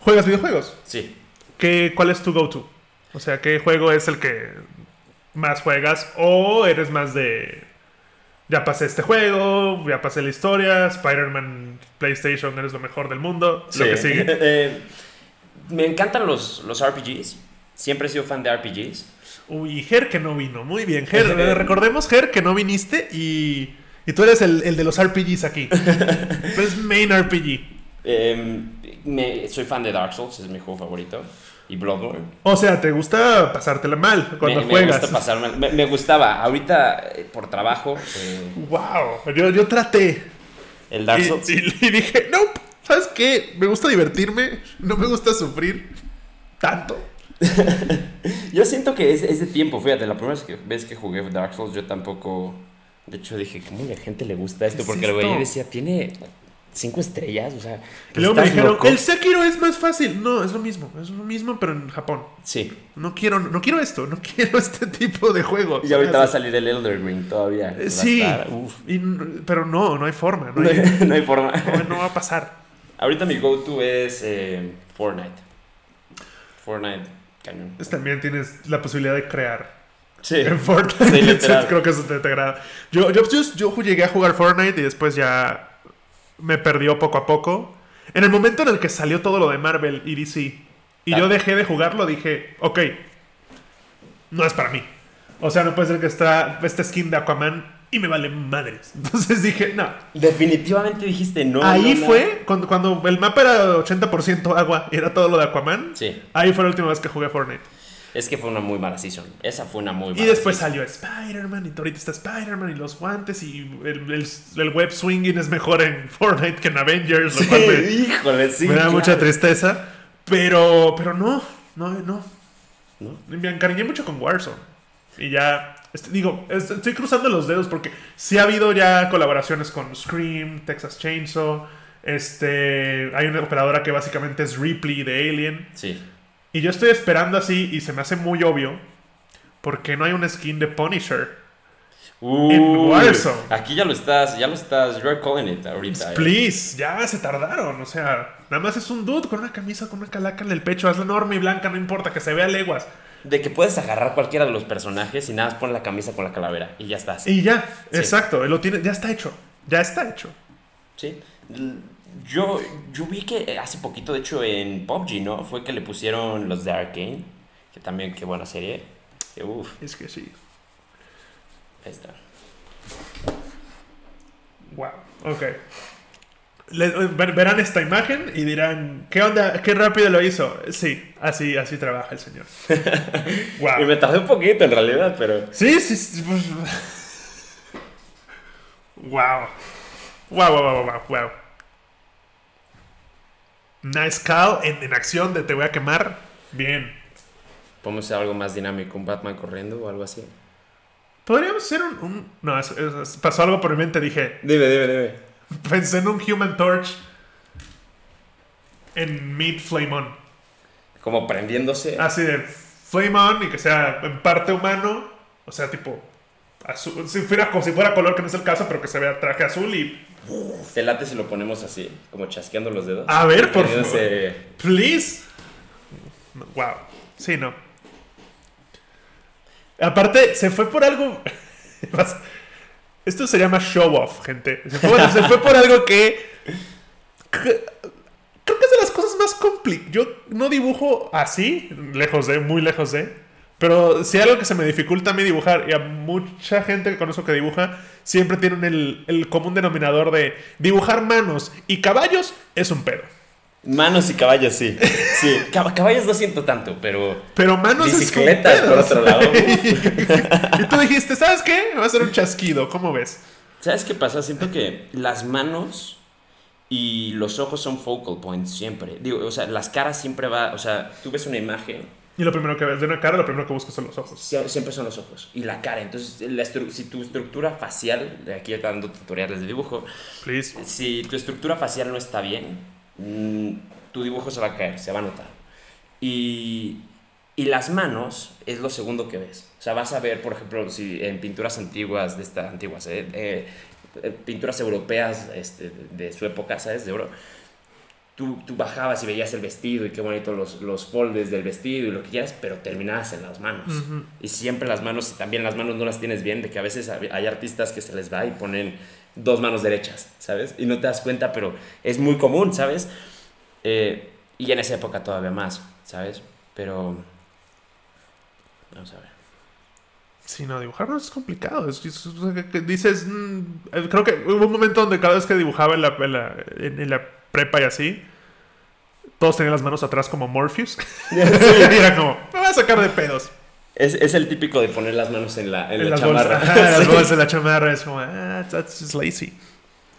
juegas videojuegos. Sí. ¿Qué, ¿Cuál es tu go-to? O sea, ¿qué juego es el que más juegas? ¿O eres más de. Ya pasé este juego, ya pasé la historia, Spider-Man, PlayStation, eres lo mejor del mundo, lo que sigue. [laughs] Me encantan los, los RPGs. Siempre he sido fan de RPGs. Uy, Ger que no vino. Muy bien, Ger. [laughs] recordemos, Ger, que no viniste y, y tú eres el, el de los RPGs aquí. [laughs] Pues main RPG. Eh, me, soy fan de Dark Souls, es mi juego favorito. Y Bloodborne. O sea, ¿te gusta pasártela mal cuando me, juegas? Me, gusta pasarme, me, me gustaba. Ahorita, eh, por trabajo, eh, Wow, yo, yo traté. el Dark Souls. y- y dije, no, ¿sabes qué? Me gusta divertirme, no me gusta sufrir tanto. [laughs] Yo siento que es, es de tiempo, fíjate, la primera vez que, vez que jugué Dark Souls yo tampoco... De hecho dije, ¿cómo la gente le gusta esto? ¿Qué es Porque lo veía y decía, tiene cinco estrellas, o sea... Y luego me ¿estás dijeron, loco? el Sekiro es más fácil. No, es lo mismo, es lo mismo, pero en Japón. Sí, No quiero, no quiero esto, no quiero [laughs] este tipo de juegos. y ahorita va a salir el Elder Ring todavía. A Sí, estar- y pero no, no hay forma, [laughs] no, hay- hay, no hay forma. no- no va a pasar. Ahorita mi go-to es eh, Fortnite. Fortnite, cañón. También tienes la posibilidad de crear Sí. en [laughs] Fortnite. Sí, [laughs] literal. Creo que eso te, te agrada. Yo, yo, yo, yo llegué a jugar Fortnite y después ya me perdió poco a poco. En el momento en el que salió todo lo de Marvel y DC y Ah. yo dejé de jugarlo, dije, ok, no es para mí. O sea, no puede ser que está esta skin de Aquaman y me vale madres. [laughs] Entonces dije, no. Definitivamente dijiste no. ahí no, no. fue, cuando, cuando el mapa era 80% agua y era todo lo de Aquaman. Sí, Ahí fue la última vez que jugué Fortnite. es que fue una muy mala season. Esa fue una muy mala Y después season. salió Spider-Man, y ahorita está Spider-Man y los guantes, y el, el- el web swinging es mejor en Fortnite que en Avengers, lo Sí, cual me, híjole, sí. me da claro. mucha tristeza. Pero, pero no, no, no. ¿No? Me encariñé mucho con Warzone. Y ya, este, digo, es- estoy cruzando los dedos porque sí ha habido ya colaboraciones con Scream, Texas Chainsaw. Este, hay una operadora que básicamente es Ripley de Alien. Sí. Y yo estoy esperando así y se me hace muy obvio. porque no hay una skin de Punisher? Uy, Warzone. Aquí ya lo estás, ya lo estás, you're calling it ahorita. eh. Please, ya se tardaron. O sea, nada más es un dude con una camisa, con una calaca en el pecho. Hazla enorme y blanca, no importa, que se vea leguas. De que puedes agarrar cualquiera de los personajes y nada más pones la camisa con la calavera y ya estás. Y ya, Sí. exacto, lo tiene, ya está hecho. Ya está hecho. Sí. Yo, yo vi que hace poquito, de hecho, en PUBG, ¿no? Fue que le pusieron los de Arkane. Que también, qué buena serie. Que, Uf, Es que sí. ahí está. Wow. Ok. Le- ver- verán esta imagen y dirán, ¿qué onda? ¿Qué rápido lo hizo? Sí, así, así trabaja el señor. [laughs] wow. Y me tardé un poquito en realidad, pero. Sí, sí, sí. Wow. Wow, wow, wow, wow, wow. Nice call en, en acción de te voy a quemar. Bien. Podemos hacer algo más dinámico, un Batman corriendo o algo así. Podríamos hacer un... un- no, es- es- pasó algo por mi mente. Dije, Dime, dime, dime. [laughs] pensé en un Human Torch en Meet Flame On. Como prendiéndose. Así de Flame On y que sea en parte humano. O sea, tipo... Azul, si fuera, como si fuera color, que no es el caso, pero que se vea traje azul y Te late si lo ponemos así, como chasqueando los dedos. A ver, por Prendiéndose- Please. Wow. Sí, no. Aparte, se fue por algo. [laughs] Esto se llama show off, gente. Se fue, se fue por algo que. que- Creo que es de las cosas más complicadas. Yo no dibujo así, lejos de, muy lejos de. Pero si hay algo que se me dificulta a mí dibujar, y a mucha gente que conozco que dibuja, siempre tienen el, el común denominador de dibujar manos y caballos es un pedo. Manos y caballos, sí. Sí, [laughs] Cab- caballos no siento tanto, pero. Pero manos Bicicletas, es por otro lado. [laughs] y tú dijiste, ¿sabes qué? Me va a hacer un chasquido, ¿cómo ves? ¿Sabes qué pasa? Siento que las manos y los ojos son focal points siempre. Digo, o sea, las caras siempre va. O sea, tú ves una imagen, Y lo primero que ves de una cara, lo primero que buscas son los ojos. sie- siempre son los ojos y la cara. Entonces, la si tu estructura facial, aquí dando tutoriales de dibujo, Please. si tu estructura facial no está bien, mm, tu dibujo se va a caer, se va a notar. Y, y las manos es lo segundo que ves. O sea, vas a ver, por ejemplo, si en pinturas antiguas, de estas antiguas, eh, eh, pinturas europeas este, de su época, ¿sabes? De oro. Tú, tú bajabas y veías el vestido y qué bonito los, los foldes del vestido y lo que quieras, pero terminabas en las manos. Y siempre las manos, y también las manos no las tienes bien, de que a veces hay artistas que se les va y ponen dos manos derechas, ¿sabes? Y no te das cuenta, pero es muy común, ¿sabes? Eh, y en esa época todavía más, ¿sabes? Pero... Vamos a ver. Sí, no, dibujar no es complicado. Es, es- es- que- que dices, mm, eh, creo que hubo un momento donde cada vez que dibujaba en la, en la, en- en la prepa y así, todos tenían las manos atrás como Morpheus. [laughs] [laughs] y era como, me voy a sacar de pedos. Es, es el típico de poner las manos en la, en En la las chamarra. bolsas, [laughs] las bolsas de la chamarra es como, ah, that's just lazy.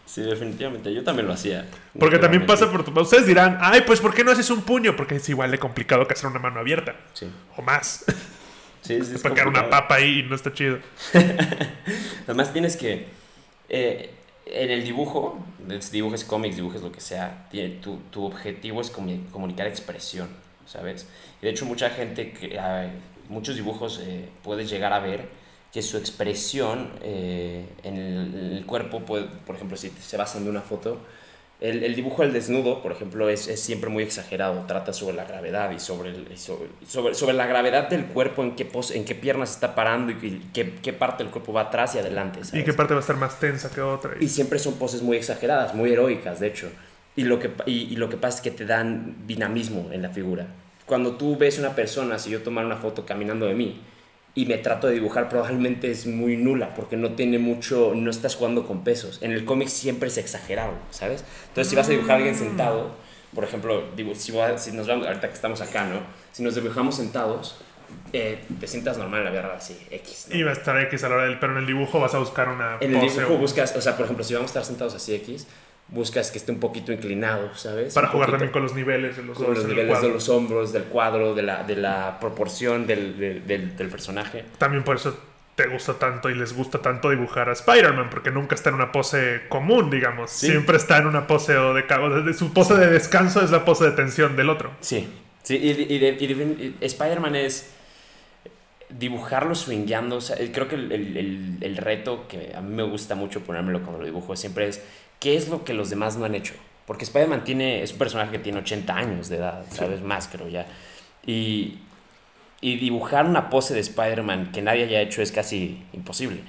Sí, definitivamente. Yo también lo hacía. Porque también pasa por tu... Ustedes dirán, ay, pues ¿por qué no haces un puño? Porque es igual de complicado que hacer una mano abierta. Sí. O más. Sí, sí, [laughs] es Para una papa ahí y no está chido. [laughs] Además tienes que... eh, en el dibujo, es- dibujes cómics, dibujes lo que sea, tiene- tu, tu objetivo es comu- comunicar expresión, ¿sabes? Y de hecho mucha gente, que, muchos dibujos eh, puedes llegar a ver que su expresión eh, en el, en el cuerpo, puede- por ejemplo, si se basan de una foto, el, el dibujo del desnudo, por ejemplo, es, es siempre muy exagerado, trata sobre la gravedad y sobre, el- y sobre, sobre, sobre la gravedad del cuerpo, en qué, pos- en qué piernas está parando y qué- qué, qué parte del cuerpo va atrás y adelante. Y ¿sabes? qué parte va a estar más tensa que otra. Y siempre son poses muy exageradas, muy heroicas, de hecho. Y lo, que, y, y lo que pasa es que te dan dinamismo en la figura. Cuando tú ves una persona, si yo tomara una foto caminando de mí y me trato de dibujar, probablemente es muy nula porque no tiene mucho, no estás jugando con pesos. En el cómic siempre es exagerado, ¿sabes? Entonces, si vas a dibujar a alguien sentado, por ejemplo, si, nos vamos, ahorita que estamos acá, ¿no? Si nos dibujamos sentados, eh, te sientas normal en la verdad, así, X. ¿no? Y va a estar X a la hora del... Pero en el dibujo vas a buscar una En el pose dibujo o- buscas, o sea, por ejemplo, si vamos a estar sentados así X, buscas que esté un poquito inclinado, ¿sabes? Para Un jugar poquito también con los niveles de los con los niveles de los hombros, del cuadro, de la, de la proporción del, del, del- del personaje. También por eso te gusta tanto y les gusta tanto dibujar a Spider-Man, porque nunca está en una pose común, digamos. Sí. Siempre está en una pose o de cabo. Su pose de descanso es la pose de tensión del otro. Sí, sí, y, y y y Spider-Man es dibujarlo swingueando. O sea, creo que el, el- el- el reto que a mí me gusta mucho ponérmelo cuando lo dibujo siempre es qué es lo que los demás no han hecho. Porque Spider-Man tiene, es un personaje que tiene 80 años de edad, ¿sabes? Más creo ya. Y, y dibujar una pose de Spider-Man que nadie haya hecho es casi imposible.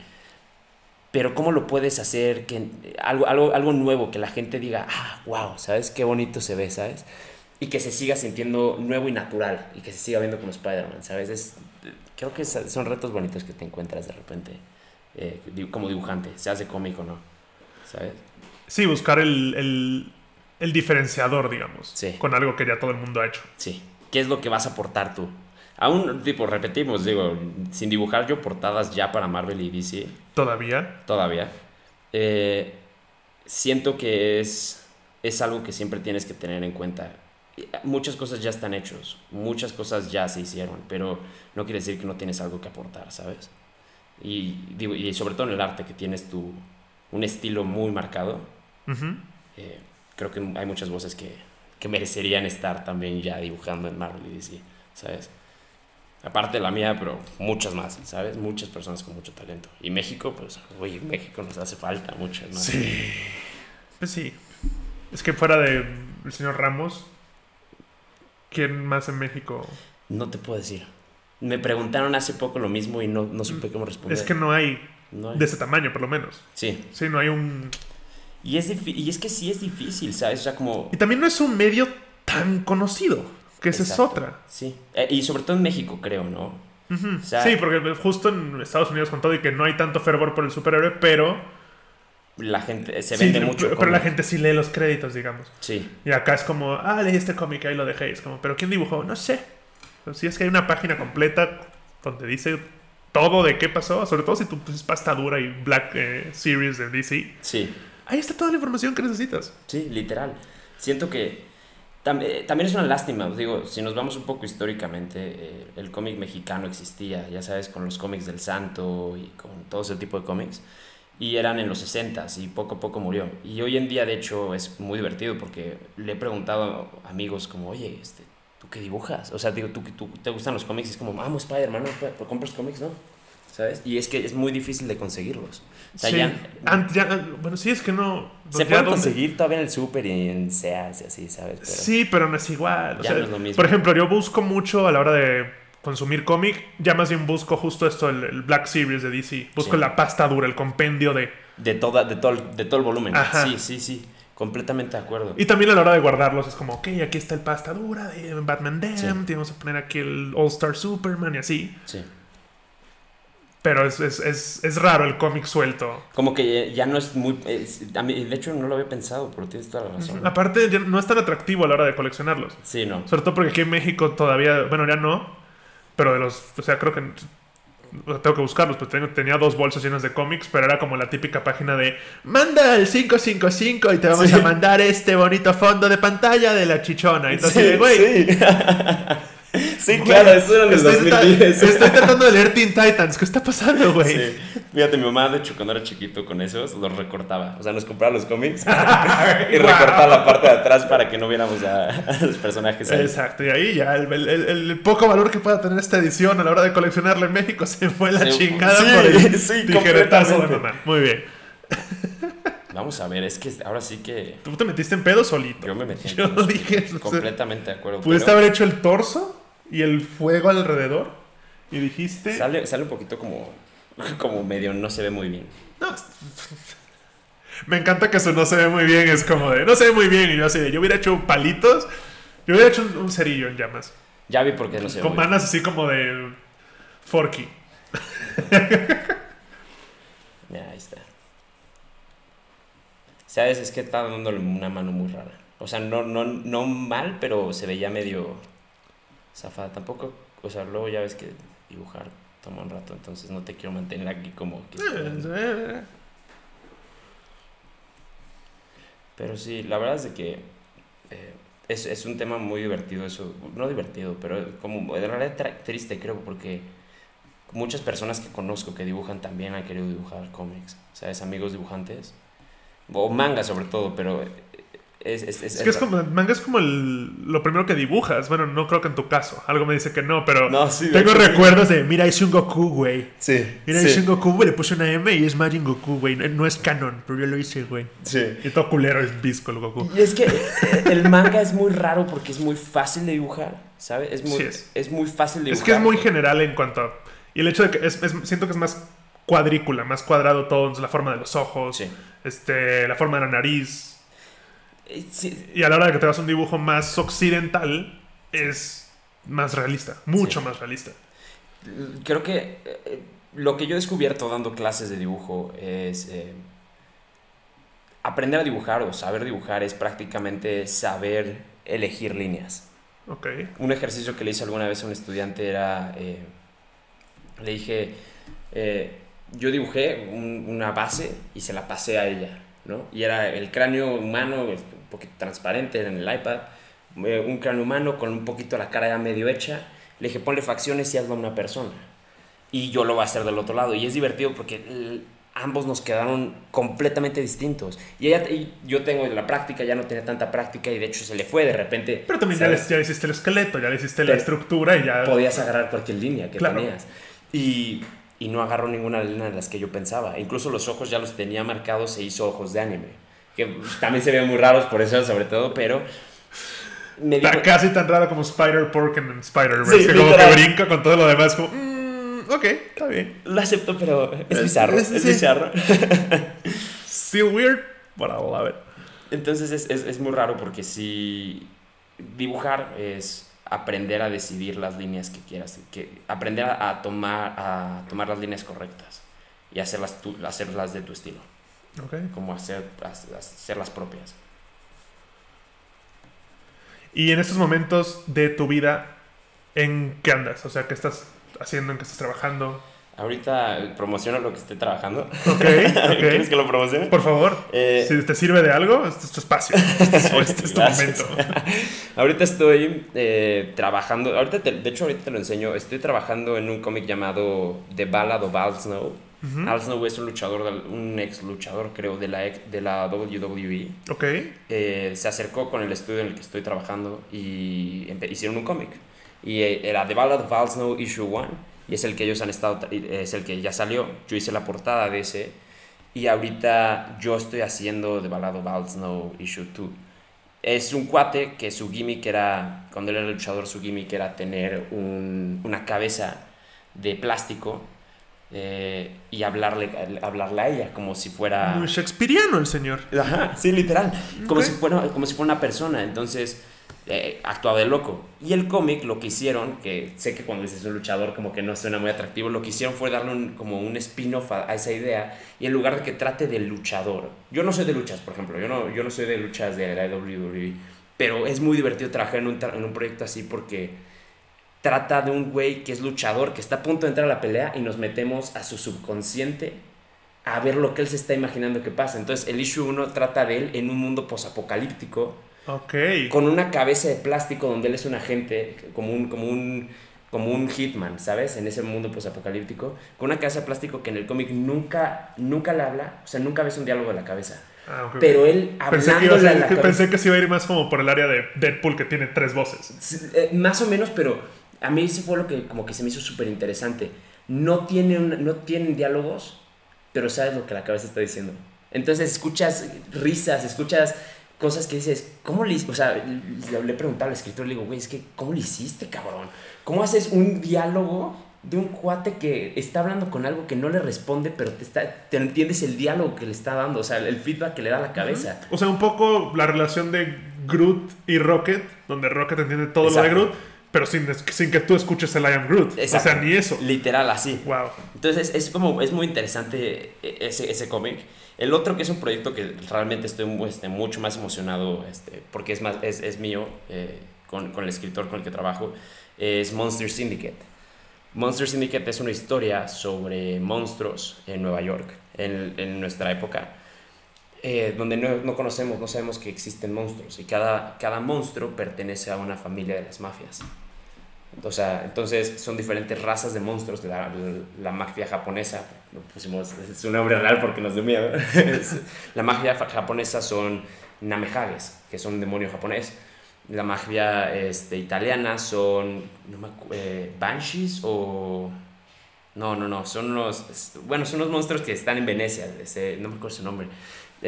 Pero ¿cómo lo puedes hacer? Que, algo, algo, algo nuevo, que la gente diga, ah, wow, ¿sabes? Qué bonito se ve, ¿sabes? Y que se siga sintiendo nuevo y natural y que se siga viendo como Spider-Man, ¿sabes? Es, creo que son retos bonitos que te encuentras de repente eh, como dibujante, seas de cómic o no, ¿sabes? Sí, buscar el, el- el diferenciador, digamos. Sí. Con algo que ya todo el mundo ha hecho. Sí. ¿Qué es lo que vas a aportar tú? Aún, tipo, repetimos, digo, sin dibujar yo portadas ya para Marvel y DC, Todavía. todavía. eh, siento que es, es algo que siempre tienes que tener en cuenta. Ah, Muchas cosas ya están hechos, muchas cosas ya se hicieron, pero no quiere decir que no tienes algo que aportar, ¿sabes? Y, digo, y sobre todo en el arte, que tienes tu, un estilo muy marcado, Eh, creo que hay muchas voces que, que merecerían estar también ya dibujando en Marvel y DC, ¿sabes? Aparte de la mía, pero muchas más, ¿sabes? Muchas personas con mucho talento. Y México, pues, oye, México nos hace falta muchas más. Sí. Pues sí. Es que fuera de el señor Ramos, ¿quién más en México? No te puedo decir. Me preguntaron hace poco lo mismo y no, no supe cómo responder. Es que no hay No hay. de ese tamaño, por lo menos. Sí. Sí, no hay un... Y es, y es que sí es difícil, ¿sabes? O sea, como... Y también no es un medio tan conocido, que esa es otra. Sí. Eh, y sobre todo en México, creo, ¿no? Ujú. O sea- sí, porque justo en Estados Unidos con todo y que no hay tanto fervor por el superhéroe, pero... La gente... Se sí, vende mucho. Pero, pero la gente sí lee los créditos, digamos. Sí. Y acá es como, ah, leí este cómic, ahí lo dejé. Es como, ¿pero quién dibujó? No sé. Pero si es que hay una página completa donde dice todo de qué pasó, sobre todo si tú pones pasta dura y Black eh, Series de DC. Sí. Ahí está toda la información que necesitas. Sí, literal. Siento que eh, también es una lástima, digo, si nos vamos un poco históricamente, eh, el cómic mexicano existía, ya sabes, con los cómics del Santo y con todo ese tipo de cómics, y eran en los 60 y poco a poco murió. Y hoy en día, de hecho, es muy divertido porque le he preguntado a amigos como, oye, este, ¿tú qué dibujas? O sea, digo, ¿tú, tú te gustan los cómics? Es como, amo Spider-Man, ¿no? ¿Pero compras cómics? No. ¿Sabes? Y es que es muy difícil de conseguirlos. O sea, Sí. ya, Ant- ya- bueno, sí, es que no. se puede donde- conseguir todavía en el super y en Sears y así, ¿sabes? Pero- Sí, pero no es igual. o Ya sea, no es lo mismo. Por ejemplo, yo busco mucho a la hora de consumir cómic, ya más bien busco justo esto, el, el Black Series de DC. Busco Sí. la pasta dura, el compendio de... De, toda, de, todo, el- de todo el volumen. Ajá. Sí, sí, sí. Completamente de acuerdo. Y también a la hora de guardarlos es como, ok, aquí está el pasta dura de Batman Damned, Sí. y vamos a poner aquí el All Star Superman y así. Sí. Pero es, es, es, es raro el cómic suelto. Como que ya no es muy... es- a mí, de hecho, no lo había pensado, pero tienes toda la razón. Aparte, ya no es tan atractivo a la hora de coleccionarlos. Sí, no. Sobre todo porque aquí en México todavía, bueno, ya no, pero de los, o sea, creo que tengo que buscarlos, pero tengo- tenía dos bolsas llenas de cómics, pero era como la típica página de manda al 555 y te vamos Sí. a mandar este bonito fondo de pantalla de la chichona. Entonces, güey, sí. Sí, [laughs] güey, claro, eso era en el estoy, 2010. estoy tratando de leer Teen Titans, ¿qué está pasando, güey? Sí. Fíjate, mi mamá, de hecho, cuando era chiquito con esos, los recortaba. O sea, nos compraba los cómics [laughs] y recortaba la parte de atrás para que no viéramos a, a los personajes ahí. Exacto, y ahí ya el, el- el- el poco valor que pueda tener esta edición a la hora de coleccionarla en México se fue la Se- chingada sí, por el sí, tijeretazo de mamá. Muy bien. Vamos a ver, es que ahora sí que Tú te metiste en pedo solito. yo me metí. en Yo todo. dije, completamente de acuerdo. Pudiste pero haber hecho el torso y el fuego alrededor y dijiste... sale, sale un poquito como, como medio, no se ve muy bien. No, [laughs] me encanta que eso no se ve muy bien, es como de, no se ve muy bien, y yo así de, yo hubiera hecho palitos, yo hubiera hecho un, un cerillo en llamas, Ya vi por qué no se ve con manas así como de Forky. [laughs] Ya, ahí está. ¿Sabes? Es que estaba dándole una mano muy rara. O sea, no, no, no mal, pero se veía medio zafada. Tampoco, o sea, luego ya ves que dibujar toma un rato, entonces no te quiero mantener aquí como que... Eh, Pero sí, la verdad es de que eh, es, es un tema muy divertido eso. No divertido, pero como en realidad triste creo porque muchas personas que conozco que dibujan también han querido dibujar cómics. ¿Sabes? Amigos dibujantes. O manga sobre todo, pero es... es, es- Es que es como, manga es como el- lo primero que dibujas, bueno, no creo que en tu caso, algo me dice que no, pero No, sí, de tengo sí. recuerdos de, mira, hice un Goku, güey. Sí, Mira, sí, hice un Goku, güey, le puse una M y es Majin Goku, güey. No no es canon, pero yo lo hice, güey. sí. Y todo culero es visco el Goku. Y es que eh, el manga es muy raro porque es muy fácil de dibujar, ¿sabes? Es muy, Sí es. es. muy fácil de Es dibujar. que es muy general en cuanto a... Y el hecho de que es, es- siento que es más cuadrícula, más cuadrado todo, la forma de los ojos, Sí. este, la forma de la nariz. Eh, sí, Y a la hora de que te hagas un dibujo más occidental, es más realista, mucho Sí. más realista. Creo que eh, lo que yo he descubierto dando clases de dibujo es eh, aprender a dibujar o saber dibujar es prácticamente saber elegir líneas. Un ejercicio que le hice alguna vez a un estudiante era, eh, le dije, eh, yo dibujé un- una base y se la pasé a ella, ¿no? Y era el cráneo humano, un poquito transparente en el iPad, un cráneo humano con un poquito la cara ya medio hecha. Le dije, ponle facciones y hazlo a una persona. Y yo lo voy a hacer del otro lado. Y es divertido porque ambos nos quedaron completamente distintos. Y, ella, y yo tengo la práctica, ya no tenía tanta práctica y de hecho se le fue de repente. Pero también ya, ¿sabes? le- ya hiciste el esqueleto, ya le hiciste la estructura y ya... podías agarrar cualquier línea que Claro. tenías. Y, y no agarró ninguna línea de las que yo pensaba. Incluso los ojos ya los tenía marcados e hizo ojos de anime. Que también se ven muy raros por eso, sobre todo, pero... Me dijo, casi tan raro como Spider-Pork en Spider-Verse, Sí, que como que brinca con todo lo demás, como... "Mm, ok, está bien. lo acepto, pero es Es- bizarro. es- Es, sí. bizarro. [laughs] Still weird, but I love it. Entonces es, es, es muy raro porque si dibujar es aprender a decidir las líneas que quieras, que aprender a, a tomar, a tomar las líneas correctas y hacerlas, tú, hacerlas de tu estilo. Como hacer, hacer las propias. Y en estos momentos de tu vida, ¿en qué andas? O sea, ¿qué estás haciendo? ¿En qué estás trabajando? Ahorita eh, promociono lo que esté trabajando. Ok, [laughs] ¿Quieres que lo promocione? Por favor, Eh, si te sirve de algo, este es tu espacio. [laughs] Este es, este es tu Gracias. momento. [laughs] ahorita estoy eh, trabajando, ahorita te- de hecho ahorita te lo enseño, estoy trabajando en un cómic llamado The Ballad of Al Snow. Ujú. Al Snow es un luchador, un ex luchador creo de la, de la WWE. Ok, eh, se acercó con el estudio en el que estoy trabajando y hicieron un cómic. Y eh, era The Ballad of Al Snow Issue 1 y es el que ellos han estado, es el que ya salió. Yo hice la portada de ese y ahorita yo estoy haciendo The Ballad of Al Snow Issue 2. Es un cuate que su gimmick era, cuando él era luchador, su gimmick era tener un- una cabeza de plástico eh, y hablarle, hablarle a ella como si fuera... Muy shakespeariano el señor. Ajá, sí, literal. Como, Ok. si fuera, como si fuera una persona. Entonces, eh, actuaba de loco. Y el cómic lo que hicieron, que sé que cuando dices un luchador como que no suena muy atractivo, lo que hicieron fue darle un- como un spin-off a, a esa idea. Y en lugar de que trate del luchador. Yo no soy de luchas, por ejemplo. Yo no, yo no soy de luchas de la WWE. Pero es muy divertido trabajar en un, en un proyecto así porque trata de un güey que es luchador, que está a punto de entrar a la pelea y nos metemos a su subconsciente a ver lo que él se está imaginando que pasa. Entonces, el issue 1 trata de él en un mundo posapocalíptico Ok. con una cabeza de plástico donde él es un agente, como un, como un, como un hitman, ¿sabes? En ese mundo posapocalíptico, con una cabeza de plástico que en el cómic nunca, nunca le habla, o sea, nunca ves un diálogo de la cabeza. Ah, ok. Pero él Pensé que, a hablándole a la que cabeza. pensé que se iba a ir más como por el área de Deadpool que tiene tres voces. Eh, más o menos, pero a mí sí fue lo que como que se me hizo súper interesante. No, tiene un- no tienen diálogos, pero sabes lo que la cabeza está diciendo. Entonces escuchas risas, escuchas cosas que dices, ¿cómo le? O sea, le, he preguntado al escritor, le digo, güey, es que, ¿cómo le hiciste, cabrón? ¿Cómo haces un diálogo de un cuate que está hablando con algo que no le responde, pero te, está, te entiendes el diálogo que le está dando, o sea, el feedback que le da a la cabeza? O sea, un poco la relación de Groot y Rocket, donde Rocket entiende todo lo de. Groot, pero sin, sin que tú escuches el I am Groot. Exacto. O sea, ni eso. Literal, así. Wow. Entonces es como, es muy interesante e- ese, ese cómic. El otro que es un proyecto que realmente estoy este, mucho más emocionado este, porque es, más, es, es mío, eh, con, con el escritor con el que trabajo, es Monster Syndicate. Monster Syndicate es una historia sobre monstruos en Nueva York, en, en nuestra época, eh, donde no, no conocemos, no sabemos que existen monstruos y cada, cada monstruo pertenece a una familia de las mafias. O sea, entonces son diferentes razas de monstruos de la, la mafia japonesa. Lo pusimos es su nombre real porque nos dio miedo. [laughs] La mafia japonesa son Namehages, que son un demonio japonés. La mafia este, italiana son no me eh, Banshees o... No, no, no, son unos... Bueno, son unos monstruos que están en Venecia, ese- no me acuerdo su nombre.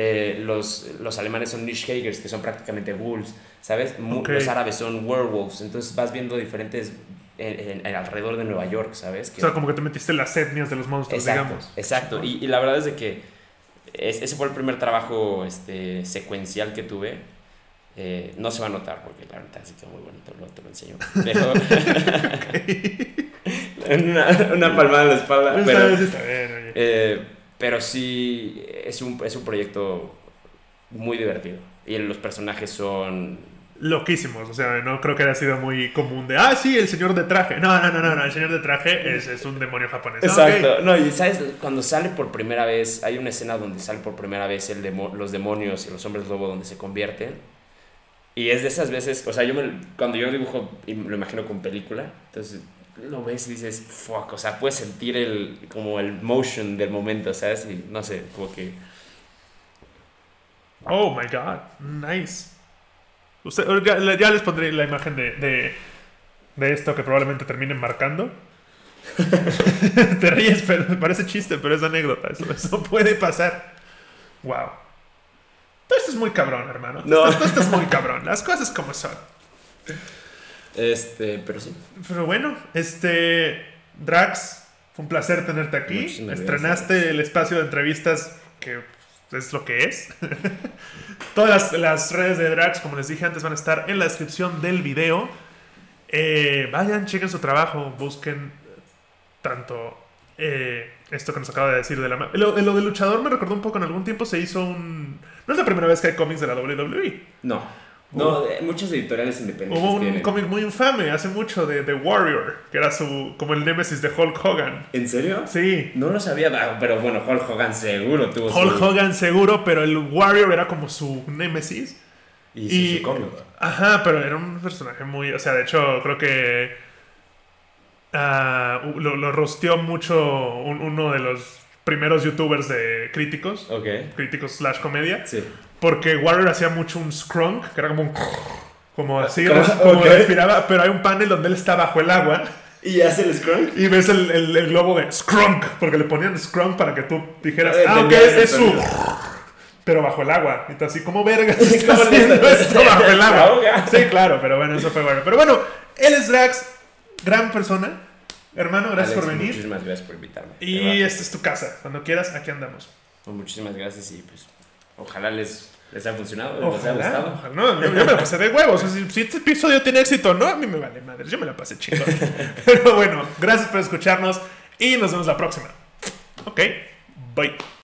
Eh, los, los alemanes son Nishkagers, que son prácticamente wolves, ¿sabes? Mu- Ok. Los árabes son werewolves, entonces vas viendo diferentes en- en- en alrededor de Nueva York, ¿sabes? O Que- sea, como que te metiste las etnias de los monstruos, exacto, digamos. exacto. Y, y la verdad es de que es- ese fue el primer trabajo este, secuencial que tuve. Eh, no se va a notar porque la verdad sí quedó muy bonito, luego te lo enseño. Pero [laughs] [laughs] una, una palmada en la espalda. Pero, eh, pero sí, es un, es un proyecto muy divertido. Y los personajes son... Loquísimos, o sea, no creo que haya sido muy común de, ah, sí, el señor de traje. No, no, no, no, no, el señor de traje es, es un demonio japonés. Ah. Exacto. No, y sabes, cuando sale por primera vez, hay una escena donde sale por primera vez el demo- los demonios y los hombres lobo donde se convierten. Y es de esas veces, o sea, yo me- cuando yo dibujo lo imagino con película, entonces lo ves y dices, fuck, o sea, puedes sentir el, como el motion del momento, ¿sabes? Y no sé, como que... Oh my god, nice. Usted, ya, ya les pondré la imagen de, de, de esto que probablemente terminen marcando. [laughs] Te ríes, pero me parece chiste, pero es anécdota. Eso, eso puede pasar. Wow. Todo esto es muy cabrón, hermano. No. Esto, esto es muy cabrón. Las cosas como son. Este, pero sí. Pero bueno, este. Drax, fue un placer tenerte aquí. Muchísimas Estrenaste el espacio de entrevistas que es lo que es. [laughs] Todas las, las redes de Drax, como les dije antes, van a estar en la descripción del video. Eh, vayan, chequen su trabajo, busquen tanto eh, esto que nos acaba de decir de la... Lo, lo del luchador me recordó un poco, en algún tiempo se hizo un... No es la primera vez que hay cómics de la WWE. No. No, eh, muchas editoriales independientes Hubo un cómic muy infame hace mucho de The Warrior, que era su como el némesis de Hulk Hogan. ¿En serio? Sí, No lo sabía, pero bueno, Hulk Hogan seguro tuvo Hulk su... Hogan seguro, pero el Warrior era como su némesis. Y, Y- su cómic. Ajá, pero era un personaje muy. O sea, de hecho, creo que. ah, lo, lo rosteó mucho un- uno de los primeros youtubers de críticos. Ok. Críticos slash comedia. Sí. Porque Warrior hacía mucho un scrunk, que era como un. [laughs] Como así, como Ok. respiraba. Pero hay un panel donde él está bajo el agua. ¿Y hace el scrunk? Y ves el, el- el globo de Scrunk, porque le ponían Scrunk para que tú dijeras, Eh, ah, ok, es su... [laughs] Pero bajo el agua. Y tú así, como verga, [laughs] ¿Cómo está haciendo esto bajo el agua? Sí, claro, pero bueno, eso fue bueno. Pero bueno, él es Drax, gran persona. Hermano, gracias Alex, por venir. Muchísimas gracias por invitarme. Y esta es tu casa. Cuando quieras, aquí andamos. Pues muchísimas gracias y pues ojalá les, les haya funcionado, les haya Ojalá, gustado. ojalá. No, yo, yo me la pasé de huevos. O sea, si, si este episodio tiene éxito no, a mí me vale madre. Yo me la pasé chido. [laughs] Pero bueno, gracias por escucharnos y nos vemos la próxima. Ok, bye.